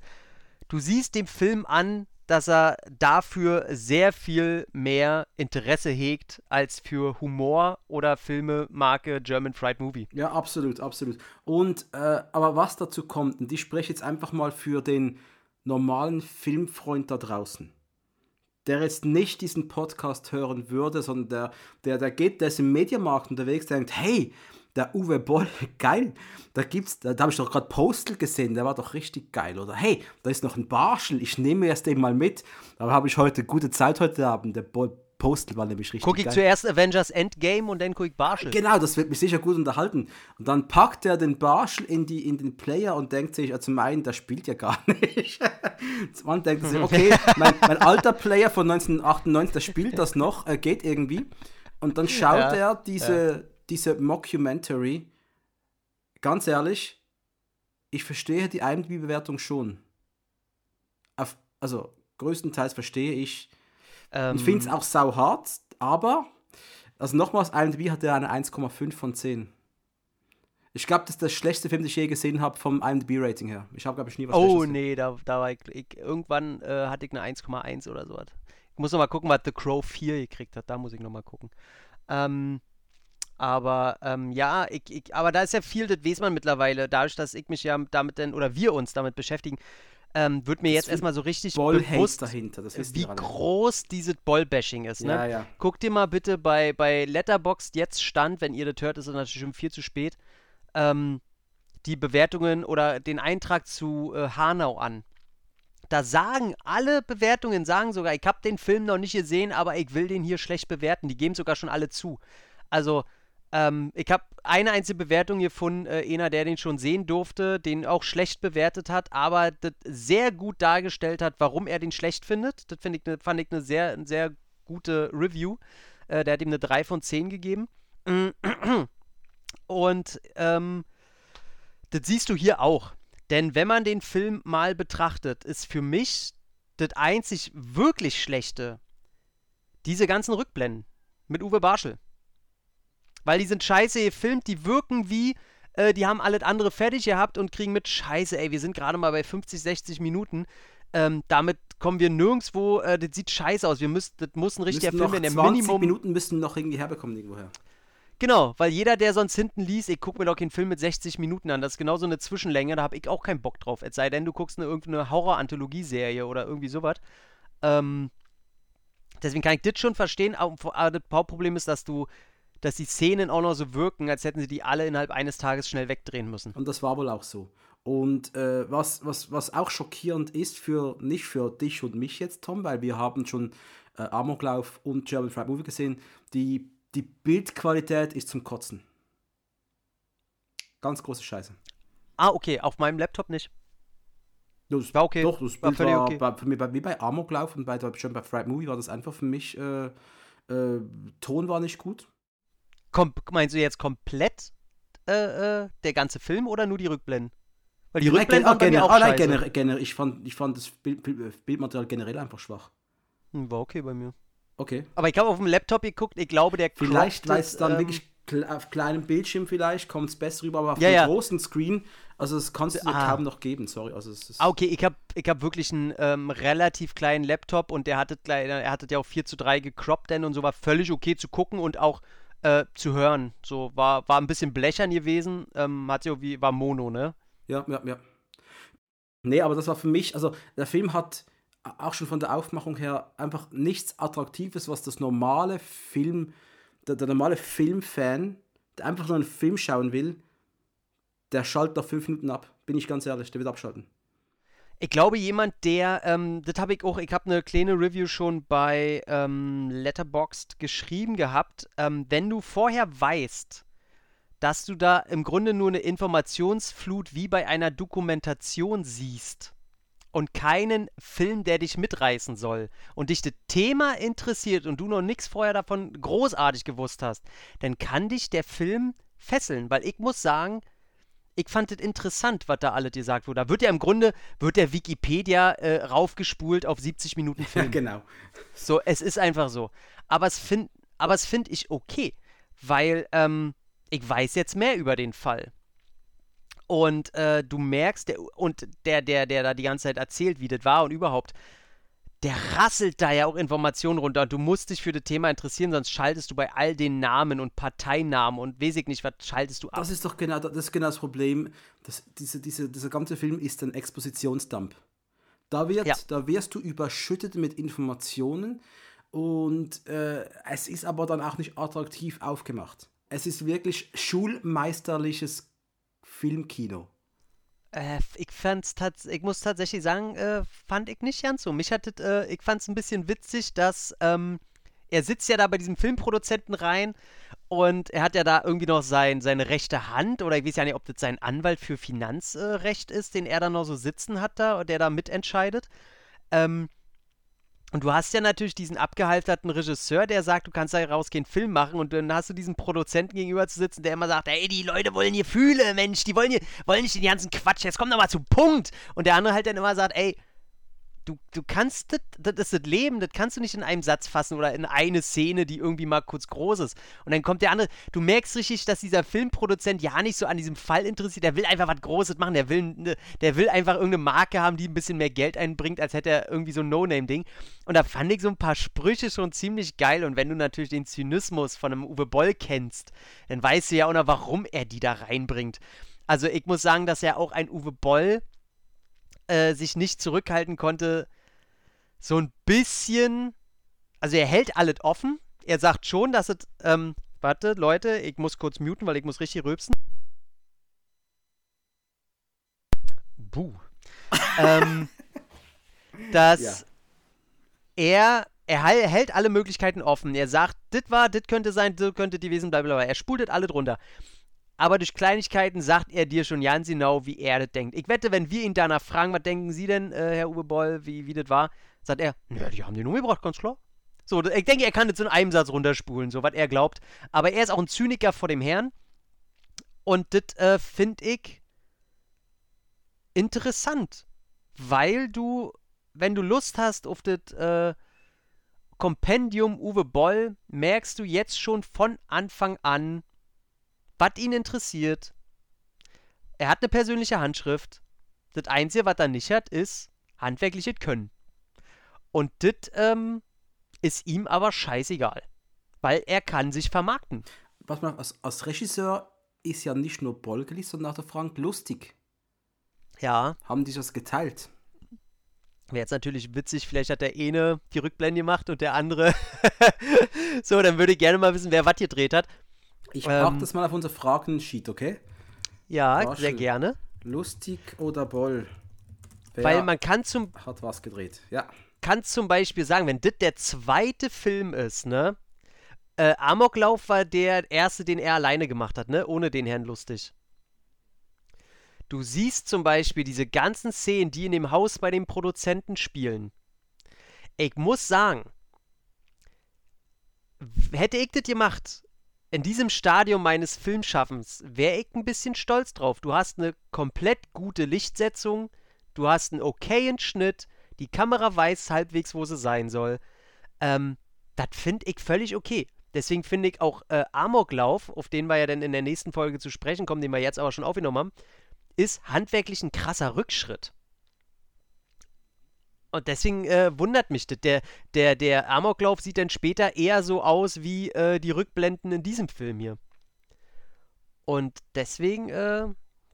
[SPEAKER 1] du siehst dem Film an, dass er dafür sehr viel mehr Interesse hegt als für Humor oder Filme Marke German Fried Movie.
[SPEAKER 2] Ja, absolut, absolut. Und äh, aber was dazu kommt, und ich spreche jetzt einfach mal für den normalen Filmfreund da draußen, der jetzt nicht diesen Podcast hören würde, sondern der, der, der geht, der ist im Mediamarkt unterwegs, der denkt, hey, der Uwe Boll, geil, da gibt's, da, da habe ich doch gerade Postel gesehen, der war doch richtig geil. Oder hey, da ist noch ein Barschel, ich nehme erst den mal mit. Da habe ich heute gute Zeit heute Abend. Der Boll, Postel war nämlich richtig
[SPEAKER 1] Guck ich
[SPEAKER 2] geil.
[SPEAKER 1] zuerst Avengers Endgame und dann gucke ich Barschel.
[SPEAKER 2] Genau, das wird mich sicher gut unterhalten. Und dann packt er den Barschel in, die, in den Player und denkt sich, also mein, der spielt ja gar nicht. Man denkt sich, okay, mein, mein alter Player von 1998, der spielt das noch, äh, geht irgendwie. Und dann schaut ja, er diese, ja diese Mockumentary, ganz ehrlich, ich verstehe die IMDb-Bewertung schon. Auf, also, größtenteils verstehe ich. Ähm, ich finde es auch sau hart, aber, also nochmals, IMDb hat ja eine 1,5 von 10. Ich glaube, das ist der schlechteste Film, den ich je gesehen habe vom IMDb-Rating her. Ich habe, glaube ich, nie was
[SPEAKER 1] Oh, nee, da, da war ich, ich irgendwann äh, hatte ich eine 1,1 oder so. Ich muss noch mal gucken, was The Crow 4 gekriegt hat. Da muss ich noch mal gucken. Ähm, aber ähm, ja, ich, ich, aber da ist ja viel, das weiß man mittlerweile, dadurch, dass ich mich ja damit denn, oder wir uns damit beschäftigen, ähm, wird mir jetzt erstmal so richtig bewusst,
[SPEAKER 2] dahinter,
[SPEAKER 1] wie groß dieses Bollbashing ist. Ne?
[SPEAKER 2] Ja, ja.
[SPEAKER 1] Guck dir mal bitte bei, bei Letterboxd jetzt Stand, wenn ihr das hört, ist es natürlich schon viel zu spät. Ähm, die Bewertungen oder den Eintrag zu äh, Hanau an. Da sagen alle Bewertungen, sagen sogar, ich habe den Film noch nicht gesehen, aber ich will den hier schlecht bewerten. Die geben sogar schon alle zu. Also, ähm, ich habe eine einzige Bewertung gefunden, äh, einer, der den schon sehen durfte, den auch schlecht bewertet hat, aber das sehr gut dargestellt hat, warum er den schlecht findet. Das ich ne, fand ich eine sehr, sehr gute Review. Äh, der hat ihm eine 3 von 10 gegeben. Und ähm, das siehst du hier auch. Denn wenn man den Film mal betrachtet, ist für mich das einzig wirklich Schlechte diese ganzen Rückblenden mit Uwe Barschel. Weil die sind scheiße gefilmt, die wirken wie, äh, die haben alles andere fertig gehabt und kriegen mit Scheiße, ey, wir sind gerade mal bei 50, 60 Minuten. Ähm, damit kommen wir nirgendwo, äh, das sieht scheiße aus. Wir müssen, das muss ein richtiger Film
[SPEAKER 2] in
[SPEAKER 1] der
[SPEAKER 2] 20
[SPEAKER 1] Minimum.
[SPEAKER 2] Minuten müssten noch irgendwie herbekommen irgendwoher.
[SPEAKER 1] Genau, weil jeder, der sonst hinten liest, ich gucke mir doch keinen Film mit 60 Minuten an, das ist genauso eine Zwischenlänge, da habe ich auch keinen Bock drauf. Es sei denn, du guckst eine irgendeine Horror-Anthologieserie oder irgendwie sowas. Ähm, deswegen kann ich das schon verstehen, aber das Hauptproblem ist, dass du, dass die Szenen auch noch so wirken, als hätten sie die alle innerhalb eines Tages schnell wegdrehen müssen.
[SPEAKER 2] Und das war wohl auch so. Und äh, was, was, was auch schockierend ist, für nicht für dich und mich jetzt, Tom, weil wir haben schon äh, Amoklauf und German Fried Movie gesehen, die die Bildqualität ist zum Kotzen. Ganz große Scheiße.
[SPEAKER 1] Ah, okay, auf meinem Laptop nicht.
[SPEAKER 2] Das, war okay. Doch, das Bild war, war okay. bei, für mich, bei, wie bei Amoklauf und bei, schon bei Fried Movie war das einfach für mich, äh, äh, Ton war nicht gut.
[SPEAKER 1] Kom meinst du jetzt komplett äh, äh der ganze Film oder nur die Rückblenden?
[SPEAKER 2] Weil die ja, Rückblenden waren generell, auch oh, nein, generell, generell, ich, fand, ich fand das Bild, Bildmaterial generell einfach schwach.
[SPEAKER 1] Hm, war okay bei mir.
[SPEAKER 2] Okay.
[SPEAKER 1] Aber ich habe auf dem Laptop geguckt, ich glaube, der
[SPEAKER 2] Vielleicht, weil es dann ähm, wirklich auf kleinem Bildschirm vielleicht kommt es besser rüber, aber auf
[SPEAKER 1] ja,
[SPEAKER 2] dem
[SPEAKER 1] ja.
[SPEAKER 2] großen Screen, also das kannst du ah. kaum noch geben, sorry. Also es
[SPEAKER 1] ah, okay, ich habe ich hab wirklich einen ähm, relativ kleinen Laptop und der hatte, er hatte ja auch 4 zu 3 gecroppt denn und so war völlig okay zu gucken und auch äh, zu hören. So war, war ein bisschen blechern gewesen, ähm, hat ja wie, war Mono, ne?
[SPEAKER 2] Ja, ja, ja. Nee, aber das war für mich, also der Film hat auch schon von der Aufmachung her einfach nichts Attraktives, was das normale Film, der, der normale Filmfan, der einfach nur einen Film schauen will, der schaltet nach fünf Minuten ab. Bin ich ganz ehrlich, der wird abschalten.
[SPEAKER 1] Ich glaube, jemand, der, ähm, das habe ich auch, ich habe eine kleine Review schon bei ähm, Letterboxd geschrieben gehabt. Ähm, wenn du vorher weißt, dass du da im Grunde nur eine Informationsflut wie bei einer Dokumentation siehst, und keinen Film, der dich mitreißen soll und dich das Thema interessiert und du noch nichts vorher davon großartig gewusst hast, dann kann dich der Film fesseln, weil ich muss sagen, ich fand es interessant, was da alles gesagt wurde. Da wird ja im Grunde, wird der Wikipedia äh, raufgespult auf 70 Minuten Film.
[SPEAKER 2] Ja, genau.
[SPEAKER 1] So, es ist einfach so. Aber es finde find ich okay, weil ähm, ich weiß jetzt mehr über den Fall. Und äh, du merkst, der, und der, der, der da die ganze Zeit erzählt, wie das war und überhaupt, der rasselt da ja auch Informationen runter und du musst dich für das Thema interessieren, sonst schaltest du bei all den Namen und Parteinamen und weiß ich nicht, was schaltest du ab.
[SPEAKER 2] Das ist doch genau das, ist genau das Problem. Das, diese, diese, dieser ganze Film ist ein Expositionsdump. Da, wird, ja. da wirst du überschüttet mit Informationen und äh, es ist aber dann auch nicht attraktiv aufgemacht. Es ist wirklich schulmeisterliches Filmkino?
[SPEAKER 1] Äh, ich fand's ich muss tatsächlich sagen, äh, fand ich nicht ganz so. Mich hat äh, ich fand's ein bisschen witzig, dass ähm, er sitzt ja da bei diesem Filmproduzenten rein und er hat ja da irgendwie noch sein, seine rechte Hand oder ich weiß ja nicht, ob das sein Anwalt für Finanzrecht ist, den er da noch so sitzen hat da, der da mitentscheidet. Ähm, und du hast ja natürlich diesen abgehalfterten Regisseur, der sagt, du kannst da rausgehen, Film machen. Und dann hast du diesen Produzenten gegenüber zu sitzen, der immer sagt, ey, die Leute wollen hier Fühle, Mensch, die wollen hier, wollen nicht den ganzen Quatsch, jetzt komm doch mal zum Punkt. Und der andere halt dann immer sagt, ey, du, du kannst das, das ist das Leben, das kannst du nicht in einem Satz fassen oder in eine Szene, die irgendwie mal kurz groß ist. Und dann kommt der andere, du merkst richtig, dass dieser Filmproduzent ja nicht so an diesem Fall interessiert, der will einfach was Großes machen, der will, ne, der will einfach irgendeine Marke haben, die ein bisschen mehr Geld einbringt, als hätte er irgendwie so ein No-Name-Ding. Und da fand ich so ein paar Sprüche schon ziemlich geil. Und wenn du natürlich den Zynismus von einem Uwe Boll kennst, dann weißt du ja auch noch, warum er die da reinbringt. Also ich muss sagen, dass er auch ein Uwe Boll äh, sich nicht zurückhalten konnte, so ein bisschen. Also er hält alles offen. Er sagt schon, dass es. Ähm, warte, Leute, ich muss kurz muten, weil ich muss richtig rülpsen. buh. ähm, dass
[SPEAKER 2] Ja.
[SPEAKER 1] er, er hält alle Möglichkeiten offen. Er sagt, dit war, dit könnte sein, dit könnte die Wesen, bla bla bla. Er spult das alle drunter. Aber durch Kleinigkeiten sagt er dir schon ganz genau, wie er das denkt. Ich wette, wenn wir ihn danach fragen, was denken Sie denn, äh, Herr Uwe Boll, wie, wie das war, sagt er, ja, die haben den umgebracht, ganz klar. So, ich denke, er kann das in einem Satz runterspulen, so was er glaubt. Aber er ist auch ein Zyniker vor dem Herrn. Und das äh, finde ich interessant. Weil du, wenn du Lust hast auf das äh, Kompendium Uwe Boll, merkst du jetzt schon von Anfang an, was ihn interessiert. Er hat eine persönliche Handschrift. Das Einzige, was er nicht hat, ist handwerkliches Können. Und das ähm, ist ihm aber scheißegal. Weil er kann sich vermarkten.
[SPEAKER 2] Was man als, als Regisseur ist ja nicht nur Bolgeli, sondern auch der Frank Lustig.
[SPEAKER 1] Ja,
[SPEAKER 2] Haben die das geteilt?
[SPEAKER 1] wäre jetzt natürlich witzig, vielleicht hat der eine die Rückblende gemacht und der andere. so, dann würde ich gerne mal wissen, wer was gedreht hat.
[SPEAKER 2] Ich pack
[SPEAKER 1] Ähm.
[SPEAKER 2] das mal auf unser Fragen-Sheet, okay?
[SPEAKER 1] Ja,
[SPEAKER 2] War
[SPEAKER 1] sehr gerne.
[SPEAKER 2] Lustig oder Boll? Wer
[SPEAKER 1] Weil man kann zum,
[SPEAKER 2] hat was gedreht? Ja.
[SPEAKER 1] kann zum Beispiel sagen, wenn das der zweite Film ist, ne? Äh, Amoklauf war der erste, den er alleine gemacht hat, ne? Ohne den Herrn Lustig. Du siehst zum Beispiel diese ganzen Szenen, die in dem Haus bei den Produzenten spielen. Ich muss sagen, hätte ich das gemacht, in diesem Stadium meines Filmschaffens, wäre ich ein bisschen stolz drauf. Du hast eine komplett gute Lichtsetzung, du hast einen okayen Schnitt, die Kamera weiß halbwegs, wo sie sein soll. Ähm, das finde ich völlig okay. Deswegen finde ich auch äh, Amoklauf, auf den wir ja dann in der nächsten Folge zu sprechen kommen, den wir jetzt aber schon aufgenommen haben, ist handwerklich ein krasser Rückschritt. Und deswegen äh, wundert mich das. Der, der, der Amoklauf sieht dann später eher so aus wie äh, die Rückblenden in diesem Film hier. Und deswegen äh,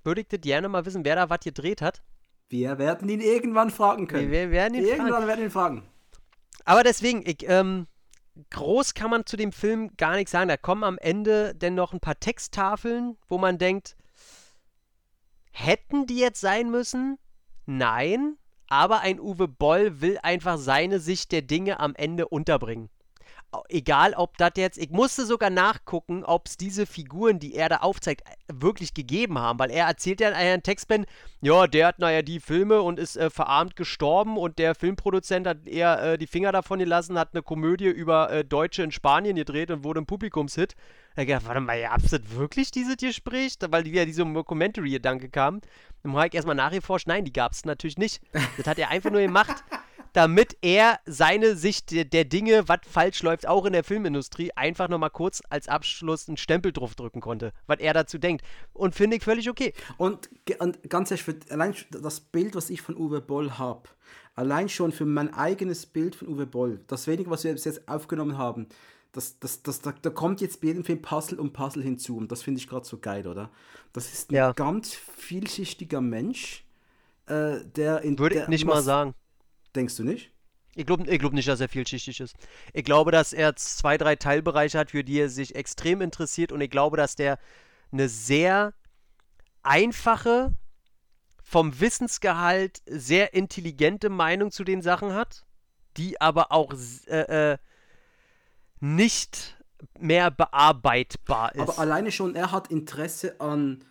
[SPEAKER 1] würde ich das gerne mal wissen, wer da was gedreht hat.
[SPEAKER 2] Wir werden ihn irgendwann fragen können.
[SPEAKER 1] Wir, wir werden ihn fragen.
[SPEAKER 2] irgendwann werden wir ihn fragen.
[SPEAKER 1] Aber deswegen, ich, ähm, groß kann man zu dem Film gar nichts sagen. Da kommen am Ende denn noch ein paar Texttafeln, wo man denkt, hätten die jetzt sein müssen? Nein, aber ein Uwe Boll will einfach seine Sicht der Dinge am Ende unterbringen. Egal, ob das jetzt, ich musste sogar nachgucken, ob es diese Figuren, die er da aufzeigt, wirklich gegeben haben, weil er erzählt ja in einem Textband, ja, der hat naja die Filme und ist äh, verarmt gestorben und der Filmproduzent hat eher äh, die Finger davon gelassen, hat eine Komödie über äh, Deutsche in Spanien gedreht und wurde ein Publikumshit. Da ich gedacht, warte mal, ja, habt ihr das wirklich dieses Gespräch? Weil wieder diese Mockumentary-Gedanke kam. Dann habe ich erstmal nachgeforscht, nein, die gab es natürlich nicht. Das hat er einfach nur gemacht, damit er seine Sicht der, der Dinge, was falsch läuft, auch in der Filmindustrie, einfach nochmal kurz als Abschluss einen Stempel drauf drücken konnte, was er dazu denkt. Und finde ich völlig okay.
[SPEAKER 2] Und, und ganz ehrlich, für, allein das Bild, was ich von Uwe Boll habe, allein schon für mein eigenes Bild von Uwe Boll, das wenige, was wir bis jetzt aufgenommen haben, das, das, das, da, da kommt jetzt bei jedem Film Puzzle um Puzzle hinzu. Und das finde ich gerade so geil, oder? Das ist ein
[SPEAKER 1] Ja.
[SPEAKER 2] ganz vielschichtiger Mensch, äh, der in
[SPEAKER 1] Würde
[SPEAKER 2] der
[SPEAKER 1] ich nicht mal sagen.
[SPEAKER 2] Denkst du nicht?
[SPEAKER 1] Ich glaube ich glaub nicht, dass er vielschichtig ist. Ich glaube, dass er zwei, drei Teilbereiche hat, für die er sich extrem interessiert. Und ich glaube, dass der eine sehr einfache, vom Wissensgehalt sehr intelligente Meinung zu den Sachen hat, die aber auch äh, äh, nicht mehr bearbeitbar ist.
[SPEAKER 2] Aber alleine schon, er hat Interesse an,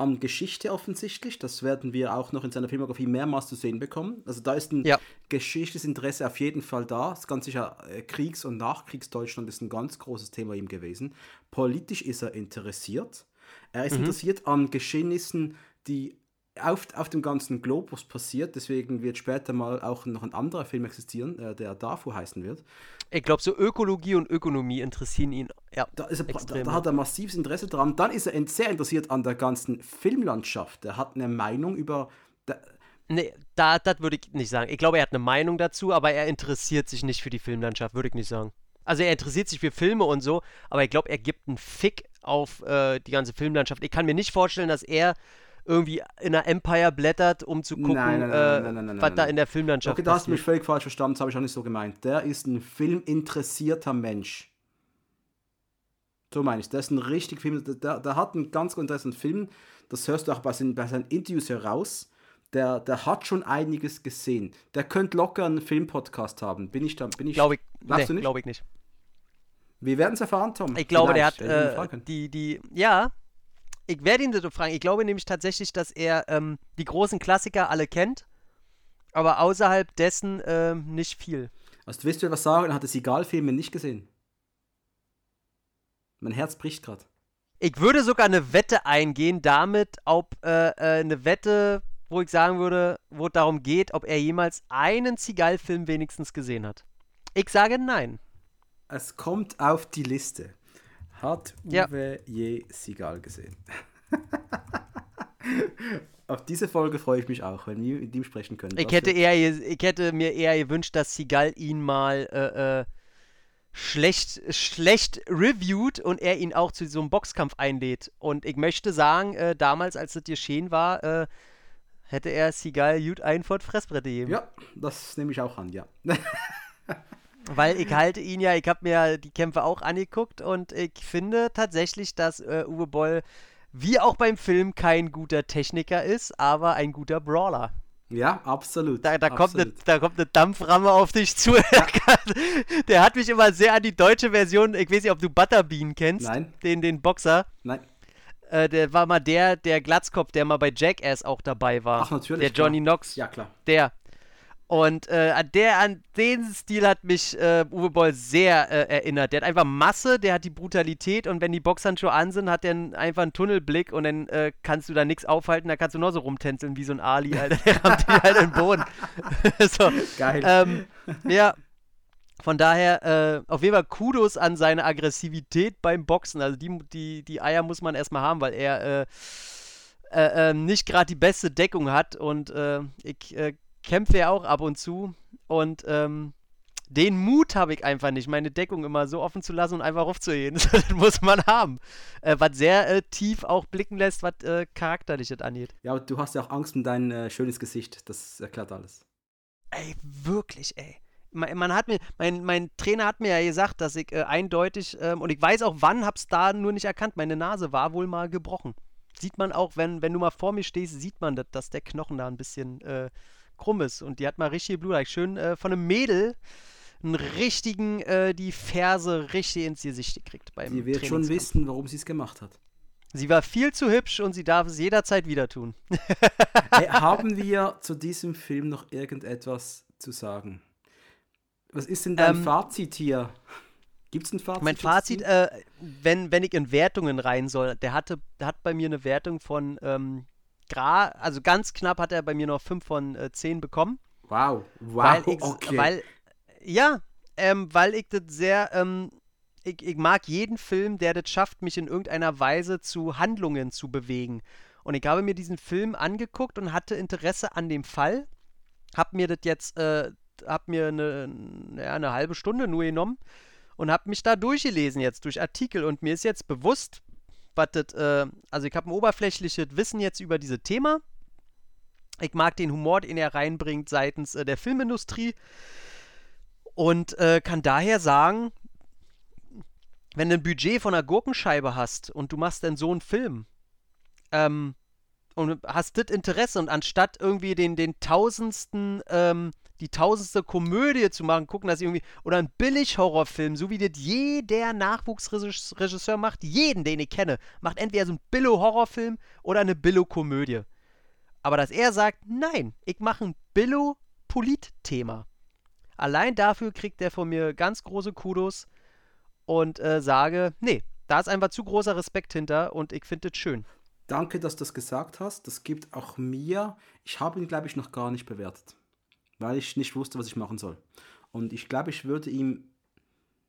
[SPEAKER 2] an Geschichte offensichtlich. Das werden wir auch noch in seiner Filmografie mehrmals zu sehen bekommen. Also da ist ein
[SPEAKER 1] Ja.
[SPEAKER 2] geschichtliches Interesse auf jeden Fall da. Das ist ganz sicher, äh, Kriegs- und Nachkriegsdeutschland ist ein ganz großes Thema ihm gewesen. Politisch ist er interessiert. Er
[SPEAKER 1] Mhm.
[SPEAKER 2] ist interessiert an Geschehnissen, die auf, auf dem ganzen Globus passiert. Deswegen wird später mal auch noch ein anderer Film existieren, äh, der Dafu heißen wird.
[SPEAKER 1] ich glaube, so Ökologie und Ökonomie interessieren ihn. Ja,
[SPEAKER 2] Da, er, da, da hat er massives Interesse dran. Dann ist er sehr interessiert an der ganzen Filmlandschaft. Er hat eine Meinung über. Der,
[SPEAKER 1] Nee, da, das würde ich nicht sagen. Ich glaube, er hat eine Meinung dazu, aber er interessiert sich nicht für die Filmlandschaft, würde ich nicht sagen. Also er interessiert sich für Filme und so, aber ich glaube, er gibt einen Fick auf äh, die ganze Filmlandschaft. Ich kann mir nicht vorstellen, dass er irgendwie in der Empire blättert, um zu gucken,
[SPEAKER 2] Nein, nein, nein,
[SPEAKER 1] äh, was da in der Filmlandschaft
[SPEAKER 2] okay, da hast du mich
[SPEAKER 1] passiert.
[SPEAKER 2] völlig falsch verstanden. Das habe ich auch nicht so gemeint. Der ist ein filminteressierter Mensch. So meine ich. Der ist ein richtig Film. Der, der hat ein ganz an Filmen. Das hörst du auch bei seinen, bei seinen Interviews heraus. der, der hat schon einiges gesehen. Der könnte locker einen Filmpodcast haben. Bin ich da? Bin ich?
[SPEAKER 1] Glaube ich, nee,
[SPEAKER 2] du nicht?
[SPEAKER 1] glaube ich nicht.
[SPEAKER 2] Wir werden es erfahren, Tom.
[SPEAKER 1] Ich glaube, der hat
[SPEAKER 2] Vielleicht, äh,
[SPEAKER 1] die, die, ja, ich werde ihn so fragen. Ich glaube nämlich tatsächlich, dass er ähm, die großen Klassiker alle kennt, aber außerhalb dessen ähm, nicht viel.
[SPEAKER 2] Also, du willst mir was sagen? Er hat das Egal-Filme nicht gesehen. Mein Herz bricht gerade.
[SPEAKER 1] Ich würde sogar eine Wette eingehen damit, ob äh, äh, eine Wette, wo ich sagen würde, wo es darum geht, ob er jemals einen Seagal-Film wenigstens gesehen hat. Ich sage nein.
[SPEAKER 2] Es kommt auf die Liste. Hat
[SPEAKER 1] Ja.
[SPEAKER 2] Uwe je Sigal gesehen? auf diese Folge freue ich mich auch, wenn wir mit ihm sprechen können.
[SPEAKER 1] Ich hätte, eher, ich hätte mir eher gewünscht, dass Seagal ihn mal äh, äh, schlecht, schlecht reviewt und er ihn auch zu so einem Boxkampf einlädt. Und ich möchte sagen, äh, damals, als das geschehen war, äh, hätte er Seagal gut ein vor die Fressbrette gegeben.
[SPEAKER 2] Ja, das nehme ich auch an, ja.
[SPEAKER 1] Weil ich halte ihn ja, ich habe mir die Kämpfe auch angeguckt und ich finde tatsächlich, dass äh, Uwe Boll, wie auch beim Film, kein guter Techniker ist, aber ein guter Brawler.
[SPEAKER 2] ja, absolut.
[SPEAKER 1] Da, da, kommt eine,
[SPEAKER 2] absolut.
[SPEAKER 1] da kommt eine Dampframme auf dich zu. Der hat mich immer sehr an die deutsche Version, ich weiß nicht, ob du Butterbean kennst,
[SPEAKER 2] Nein.
[SPEAKER 1] den, den Boxer.
[SPEAKER 2] Nein.
[SPEAKER 1] Äh, der war mal der, der Glatzkopf, der mal bei Jackass auch dabei war.
[SPEAKER 2] Ach, natürlich,
[SPEAKER 1] Der
[SPEAKER 2] klar.
[SPEAKER 1] Johnny Knox.
[SPEAKER 2] Ja, klar.
[SPEAKER 1] Der. Und äh, an, der, an den Stil hat mich äh, Uwe Boll sehr äh, erinnert. Der hat einfach Masse, der hat die Brutalität und wenn die Boxhandschuhe an sind, hat der einfach einen Tunnelblick und dann äh, kannst du da nichts aufhalten, da kannst du nur so rumtänzeln wie so ein Ali, Alter. Der rammt dich halt den Boden. so,
[SPEAKER 2] Geil.
[SPEAKER 1] ähm, ja, von daher äh, auf jeden Fall Kudos an seine Aggressivität beim Boxen. Also die, die, die Eier muss man erstmal haben, weil er äh, äh, ähm, nicht gerade die beste Deckung hat und äh, ich äh, kämpfe ja auch ab und zu und ähm, den Mut habe ich einfach nicht, meine Deckung immer so offen zu lassen und einfach aufzuheben. das muss man haben. Äh, was sehr äh, tief auch blicken lässt, was äh, charakterliches angeht.
[SPEAKER 2] ja, aber du hast ja auch Angst um dein äh, schönes Gesicht. Das erklärt alles.
[SPEAKER 1] Ey, wirklich, ey. Man, man hat mir, mein, mein Trainer hat mir ja gesagt, dass ich äh, eindeutig, ähm, und ich weiß auch wann, hab's da nur nicht erkannt, meine Nase war wohl mal gebrochen. Sieht man auch, wenn, wenn du mal vor mir stehst, sieht man, dass, dass der Knochen da ein bisschen äh, krumm ist. Und die hat mal richtig Blut. Ich schön äh, von einem Mädel einen richtigen, äh, die Ferse richtig ins Gesicht gekriegt beim
[SPEAKER 2] Sie wird schon wissen, warum sie es gemacht hat.
[SPEAKER 1] Sie war viel zu hübsch und sie darf es jederzeit wieder tun.
[SPEAKER 2] Hey, haben wir zu diesem Film noch irgendetwas zu sagen? Was ist denn dein
[SPEAKER 1] Ähm,
[SPEAKER 2] Fazit hier? Gibt es ein Fazit?
[SPEAKER 1] Mein Fazit, äh, wenn, wenn ich in Wertungen rein soll, der hatte, der hat bei mir eine Wertung von ähm, gra, also ganz knapp hat er bei mir noch 5 von äh, 10 bekommen.
[SPEAKER 2] Wow, wow,
[SPEAKER 1] weil ich,
[SPEAKER 2] okay.
[SPEAKER 1] weil, ja, ähm, weil ich das sehr, ähm, ich, ich mag jeden Film, der das schafft, mich in irgendeiner Weise zu Handlungen zu bewegen. Und ich habe mir diesen Film angeguckt und hatte Interesse an dem Fall. Hab mir das jetzt, äh, hab mir eine, ja, eine halbe Stunde nur genommen und hab mich da durchgelesen jetzt durch Artikel und mir ist jetzt bewusst, was das, äh, also ich habe ein oberflächliches Wissen jetzt über dieses Thema. Ich mag den Humor, den er reinbringt seitens äh, der Filmindustrie und äh, kann daher sagen, wenn du ein Budget von einer Gurkenscheibe hast und du machst dann so einen Film ähm, und hast das Interesse und anstatt irgendwie den, den tausendsten, ähm, die tausendste Komödie zu machen, gucken, dass irgendwie, oder ein Billig-Horrorfilm, so wie das jeder Nachwuchsregisseur macht, jeden, den ich kenne, macht entweder so einen Billo-Horrorfilm oder eine Billo-Komödie. Aber dass er sagt, nein, ich mache ein Billo-Polit-Thema. Allein dafür kriegt er von mir ganz große Kudos und äh, sage, nee, da ist einfach zu großer Respekt hinter und ich finde das schön.
[SPEAKER 2] Danke, dass du das gesagt hast. Das gibt auch mir. Ich habe ihn, glaube ich, noch gar nicht bewertet, weil ich nicht wusste, was ich machen soll. Und ich glaube, ich würde ihm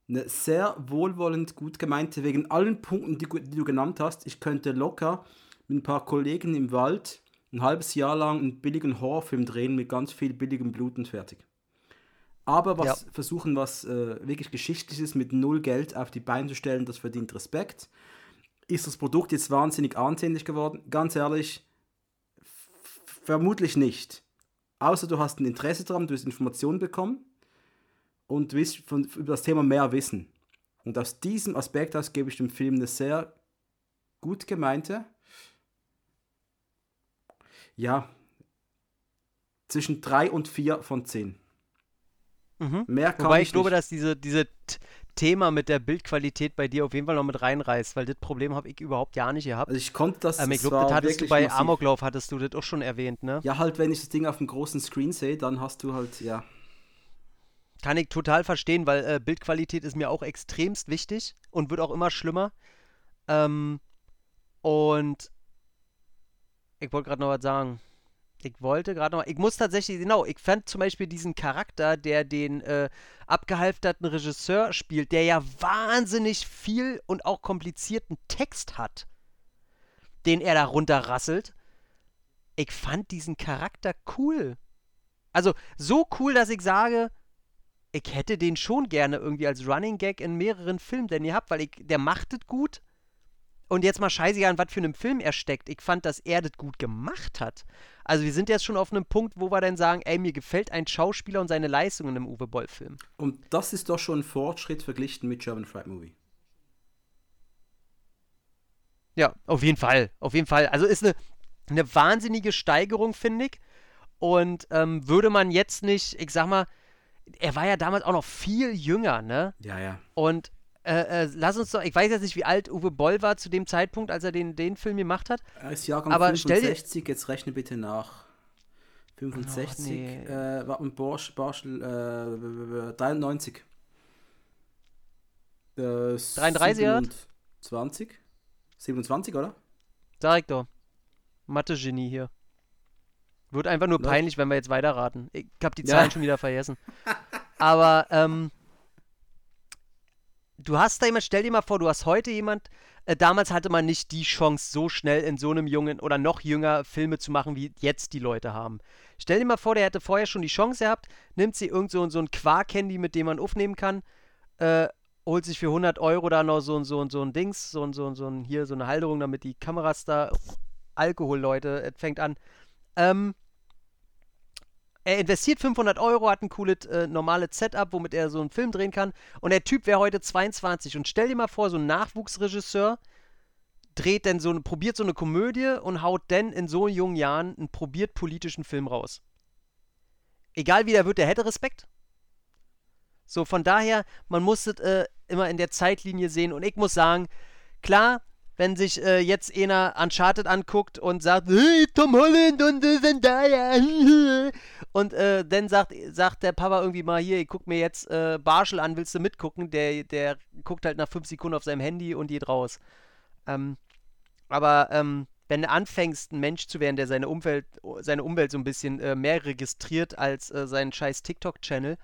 [SPEAKER 2] eine sehr wohlwollend gut gemeinte, wegen allen Punkten, die, die du genannt hast, ich könnte locker mit ein paar Kollegen im Wald ein halbes Jahr lang einen billigen Horrorfilm drehen mit ganz viel billigem Blut und fertig. Aber was versuchen, was äh, wirklich Geschichtliches mit null Geld auf die Beine zu stellen, das verdient Respekt. Ist das Produkt jetzt wahnsinnig ansehnlich geworden? Ganz ehrlich, vermutlich nicht. Außer du hast ein Interesse daran, du hast Informationen bekommen und willst von, über das Thema mehr wissen. Und aus diesem Aspekt aus gebe ich dem Film eine sehr gut gemeinte, ja, zwischen 3 und 4 von 10.
[SPEAKER 1] Mhm.
[SPEAKER 2] Mehr kann
[SPEAKER 1] Wobei
[SPEAKER 2] ich
[SPEAKER 1] ich glaube,
[SPEAKER 2] nicht.
[SPEAKER 1] dass diese, diese Thema mit der Bildqualität bei dir auf jeden Fall noch mit reinreißt, weil das Problem habe ich überhaupt ja nicht gehabt.
[SPEAKER 2] Also ich konnte das,
[SPEAKER 1] ähm, ich glaube, das hattest du bei
[SPEAKER 2] massiv.
[SPEAKER 1] Amoklauf, hattest du das auch schon erwähnt, ne?
[SPEAKER 2] Ja, halt, wenn ich das Ding auf dem großen Screen sehe, dann hast du halt, ja.
[SPEAKER 1] Kann ich total verstehen, weil äh, Bildqualität ist mir auch extremst wichtig und wird auch immer schlimmer. Ähm, und ich wollte gerade noch was sagen. Ich wollte gerade noch, ich muss tatsächlich, genau, ich fand zum Beispiel diesen Charakter, der den äh, abgehalfterten Regisseur spielt, der ja wahnsinnig viel und auch komplizierten Text hat, den er da runterrasselt. Ich fand diesen Charakter cool. Also so cool, dass ich sage, ich hätte den schon gerne irgendwie als Running Gag in mehreren Filmen denn ihr habt, weil ich, der macht es gut. Und jetzt mal scheißegal, an was für einem Film er steckt. Ich fand, dass er das gut gemacht hat. Also wir sind jetzt schon auf einem Punkt, wo wir dann sagen, ey, mir gefällt ein Schauspieler und seine Leistungen im Uwe Boll-Film.
[SPEAKER 2] Und das ist doch schon ein Fortschritt verglichen mit German Fried Movie.
[SPEAKER 1] Ja, auf jeden Fall. Auf jeden Fall. Also ist eine, eine wahnsinnige Steigerung, finde ich. Und ähm, würde man jetzt nicht, ich sag mal, er war ja damals auch noch viel jünger, ne?
[SPEAKER 2] Ja, ja.
[SPEAKER 1] Und äh, äh, lass uns doch, ich weiß jetzt nicht, wie alt Uwe Boll war zu dem Zeitpunkt, als er den, den Film gemacht hat.
[SPEAKER 2] Er ist Jahrgang
[SPEAKER 1] Aber stell dir-
[SPEAKER 2] 65, jetzt rechne bitte nach. 65,
[SPEAKER 1] nee.
[SPEAKER 2] äh, warte mal, Borsch, Borschel, äh, 93. Äh,
[SPEAKER 1] 33 er hat?
[SPEAKER 2] 27? 27, oder?
[SPEAKER 1] Sag doch. Mathe-Genie hier. Wird einfach nur peinlich, wenn wir jetzt weiterraten. Ich hab die
[SPEAKER 2] Ja.
[SPEAKER 1] Zahlen schon wieder vergessen. Aber, ähm, du hast da jemand, stell dir mal vor, du hast heute jemand, äh, damals hatte man nicht die Chance, so schnell in so einem jungen oder noch jünger Filme zu machen, wie jetzt die Leute haben. Stell dir mal vor, der hätte vorher schon die Chance gehabt, nimmt sie irgend so, so ein Quark-Handy, mit dem man aufnehmen kann, äh, holt sich für 100 Euro da noch so, ein- so, so ein Dings, so, so, so hier so eine Halterung, damit die Kameras da, Alkohol, Leute, es fängt an. Ähm, er investiert 500 Euro, hat ein cooles äh, normales Setup, womit er so einen Film drehen kann. Und der Typ wäre heute 22. Und stell dir mal vor, so ein Nachwuchsregisseur dreht denn so eine, probiert so eine Komödie und haut dann in so jungen Jahren einen probiert politischen Film raus. Egal wie der wird, der hätte Respekt. So, von daher, man muss es äh, immer in der Zeitlinie sehen. Und ich muss sagen, klar, wenn sich äh, jetzt einer Uncharted anguckt und sagt, hey, Tom Holland und äh, Zendaya, und äh, dann sagt, sagt der Papa irgendwie mal, hier, ich guck mir jetzt äh, Barschel an, willst du mitgucken? Der, der guckt halt nach fünf Sekunden auf seinem Handy und geht raus. Ähm, aber ähm, wenn du anfängst, ein Mensch zu werden, der seine Umwelt, seine Umwelt so ein bisschen äh, mehr registriert als äh, seinen scheiß TikTok-Channel,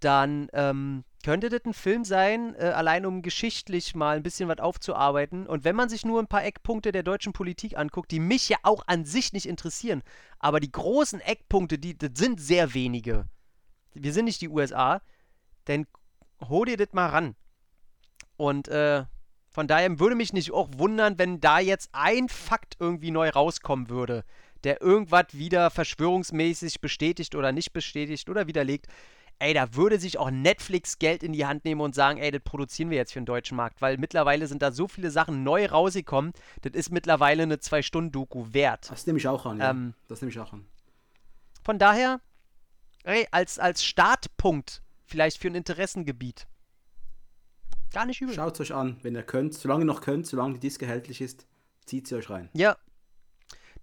[SPEAKER 1] dann ähm, könnte das ein Film sein, äh, allein um geschichtlich mal ein bisschen was aufzuarbeiten. Und wenn man sich nur ein paar Eckpunkte der deutschen Politik anguckt, die mich ja auch an sich nicht interessieren, aber die großen Eckpunkte, die das sind sehr wenige. Wir sind nicht die USA, dann hol dir das mal ran. Und äh, von daher würde mich nicht auch wundern, wenn da jetzt ein Fakt irgendwie neu rauskommen würde, der irgendwas wieder verschwörungsmäßig bestätigt oder nicht bestätigt oder widerlegt. Ey, da würde sich auch Netflix Geld in die Hand nehmen und sagen, ey, das produzieren wir jetzt für den deutschen Markt, weil mittlerweile sind da so viele Sachen neu rausgekommen, das ist mittlerweile eine Zwei-Stunden-Doku wert.
[SPEAKER 2] Das nehme ich auch an, ja.
[SPEAKER 1] Ähm,
[SPEAKER 2] das nehme ich auch an.
[SPEAKER 1] Von daher, ey, als, als Startpunkt vielleicht für ein Interessengebiet. Gar nicht übel.
[SPEAKER 2] Schaut es euch an, wenn ihr könnt. Solange ihr noch könnt, solange die Disc erhältlich ist, zieht sie euch rein.
[SPEAKER 1] Ja.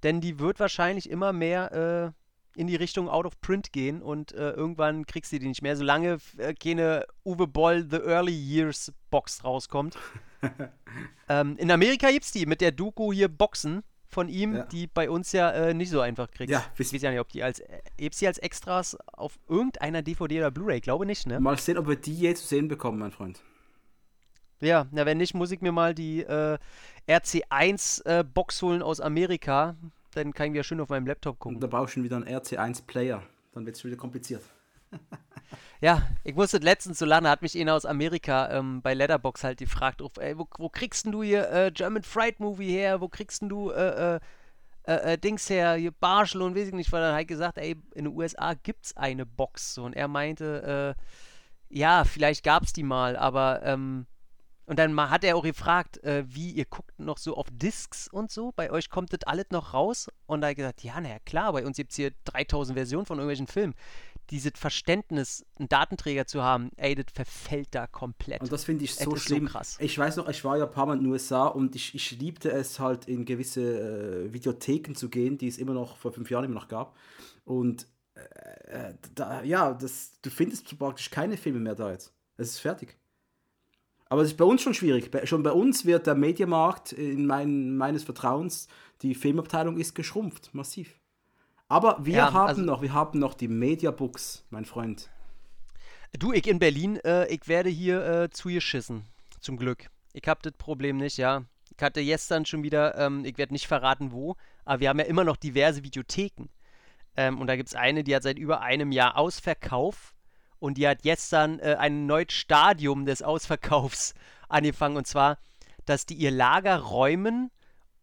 [SPEAKER 1] Denn die wird wahrscheinlich immer mehr äh, in die Richtung Out of Print gehen und äh, irgendwann kriegst du die nicht mehr, solange äh, keine Uwe Boll The Early Years Box rauskommt. ähm, in Amerika gibt's die mit der Doku hier Boxen von ihm,
[SPEAKER 2] Ja.
[SPEAKER 1] die bei uns ja äh, nicht so einfach kriegst.
[SPEAKER 2] Ja,
[SPEAKER 1] ich weiß ja nicht, ob die als äh, gibt's die als Extras auf irgendeiner DVD oder Blu-ray, glaube nicht, ne?
[SPEAKER 2] Mal sehen, ob wir die je zu sehen bekommen, mein Freund.
[SPEAKER 1] Ja, na wenn nicht, muss ich mir mal die äh, RC1 äh, Box holen aus Amerika. Dann kann ich wieder schön auf meinem Laptop gucken.
[SPEAKER 2] Und da brauchst du schon wieder einen RC1-Player. Dann wird es wieder kompliziert.
[SPEAKER 1] Ja, ich musste letztens so lange, hat mich einer aus Amerika ähm, bei Letterbox halt gefragt, ey, wo, wo kriegst denn du hier äh, German Fried Movie her? Wo kriegst denn du äh, äh, äh, äh, Dings her, hier Barschel und weiß ich nicht, weil er halt gesagt, ey, in den USA gibt's eine Box. So, und er meinte, äh, ja, vielleicht gab's die mal, aber ähm, und dann hat er auch gefragt, äh, wie ihr guckt noch so auf Discs und so. Bei euch kommt das alles noch raus. Und da hat er gesagt, ja, naja, klar, bei uns gibt es hier 3000 Versionen von irgendwelchen Filmen. Dieses Verständnis, einen Datenträger zu haben, ey, das verfällt da komplett.
[SPEAKER 2] Und das finde ich
[SPEAKER 1] Das
[SPEAKER 2] so
[SPEAKER 1] ist so
[SPEAKER 2] schlimm.
[SPEAKER 1] krass.
[SPEAKER 2] Ich weiß noch, ich war ja ein paar Mal in den USA und ich, ich liebte es halt in gewisse äh, Videotheken zu gehen, die es immer noch vor fünf Jahren immer noch gab. Und äh, äh, da, ja, das, du findest praktisch keine Filme mehr da jetzt. Es ist fertig. Aber es ist bei uns schon schwierig. Schon bei uns wird der Mediamarkt in mein, meines Vertrauens, die Filmabteilung ist geschrumpft, massiv. Aber wir
[SPEAKER 1] Ja,
[SPEAKER 2] haben
[SPEAKER 1] also-
[SPEAKER 2] noch, wir haben noch die Mediabooks, mein Freund.
[SPEAKER 1] Du, ich in Berlin, äh, ich werde hier äh, zugeschissen. Zum Glück. Ich habe das Problem nicht, ja. Ich hatte gestern schon wieder, ähm, ich werde nicht verraten wo, aber wir haben ja immer noch diverse Videotheken. Ähm, und da gibt es eine, die hat seit über einem Jahr Ausverkauf und die hat gestern äh, ein neues Stadium des Ausverkaufs angefangen. Und zwar, dass die ihr Lager räumen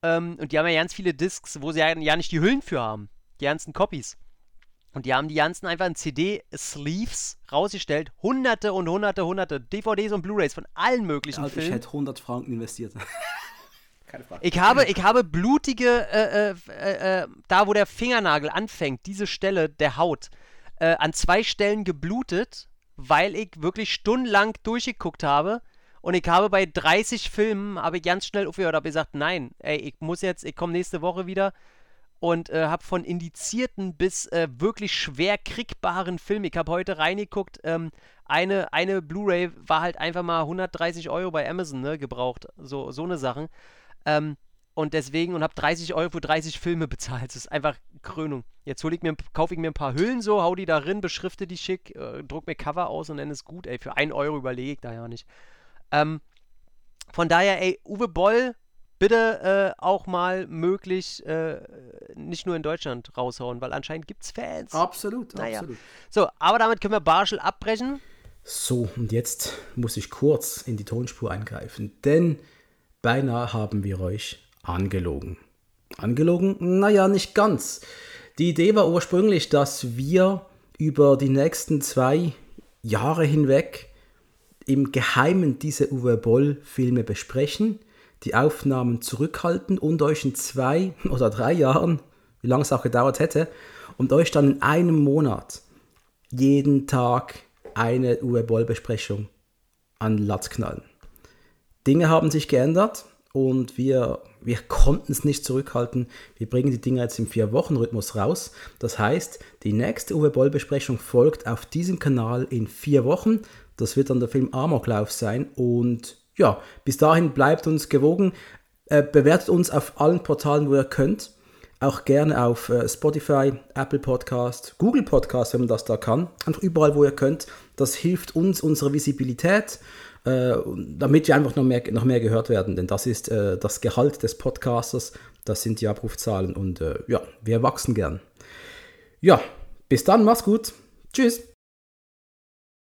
[SPEAKER 1] ähm, und die haben ja ganz viele Discs, wo sie ja, ja nicht die Hüllen für haben. Die ganzen Copies. Und die haben die ganzen einfach in CD-Sleeves rausgestellt. Hunderte und hunderte, hunderte DVDs und Blu-Rays von allen möglichen
[SPEAKER 2] Also ich
[SPEAKER 1] Filmen.
[SPEAKER 2] hätte 100 Franken investiert. Keine Frage.
[SPEAKER 1] Ich habe, ich habe blutige, äh, äh, äh, äh, da wo der Fingernagel anfängt, diese Stelle der Haut, äh, an zwei Stellen geblutet, weil ich wirklich stundenlang durchgeguckt habe. Und ich habe bei 30 Filmen, habe ich ganz schnell aufgehört, habe gesagt, nein, ey, ich muss jetzt, ich komme nächste Woche wieder und äh, habe von indizierten bis äh, wirklich schwer kriegbaren Filmen, ich habe heute reingeguckt, ähm, eine, eine Blu-ray war halt einfach mal 130 Euro bei Amazon, ne, gebraucht, so, so eine Sachen. Ähm, und deswegen, und habe 30 Euro für 30 Filme bezahlt. Das ist einfach Krönung. Jetzt hol ich mir, kaufe ich mir ein paar Hüllen so, hau die da rein, beschrifte die schick, äh, druck mir Cover aus und dann ist gut, ey. Für 1 Euro überlege ich da ja nicht. Ähm, von daher, ey, Uwe Boll, bitte äh, auch mal möglich äh, nicht nur in Deutschland raushauen, weil anscheinend gibt's Fans.
[SPEAKER 2] Absolut,
[SPEAKER 1] Naja.
[SPEAKER 2] absolut.
[SPEAKER 1] So, aber damit können wir Barschel abbrechen.
[SPEAKER 2] So, und jetzt muss ich kurz in die Tonspur eingreifen, denn beinahe haben wir euch angelogen. Angelogen? Naja, nicht ganz. Die Idee war ursprünglich, dass wir über die nächsten zwei Jahre hinweg im Geheimen diese Uwe Boll-Filme besprechen, die Aufnahmen zurückhalten und euch in zwei oder drei Jahren, wie lange es auch gedauert hätte, und euch dann in einem Monat jeden Tag eine Uwe Boll-Besprechung an Latz knallen. Dinge haben sich geändert und wir, wir konnten es nicht zurückhalten. Wir bringen die Dinge jetzt im Vier-Wochen-Rhythmus raus. Das heißt, die nächste Uwe Boll-Besprechung folgt auf diesem Kanal in vier Wochen. Das wird dann der Film Amoklauf sein. Und ja, bis dahin bleibt uns gewogen. Äh, bewertet uns auf allen Portalen, wo ihr könnt. Auch gerne auf äh, Spotify, Apple Podcast, Google Podcast, wenn man das da kann. Einfach überall, wo ihr könnt. Das hilft uns, unsere Visibilität, äh, damit wir einfach noch mehr, noch mehr gehört werden. Denn das ist äh, das Gehalt des Podcasters, das sind die Abrufzahlen und äh, ja, wir wachsen gern. Ja, bis dann, mach's gut. Tschüss.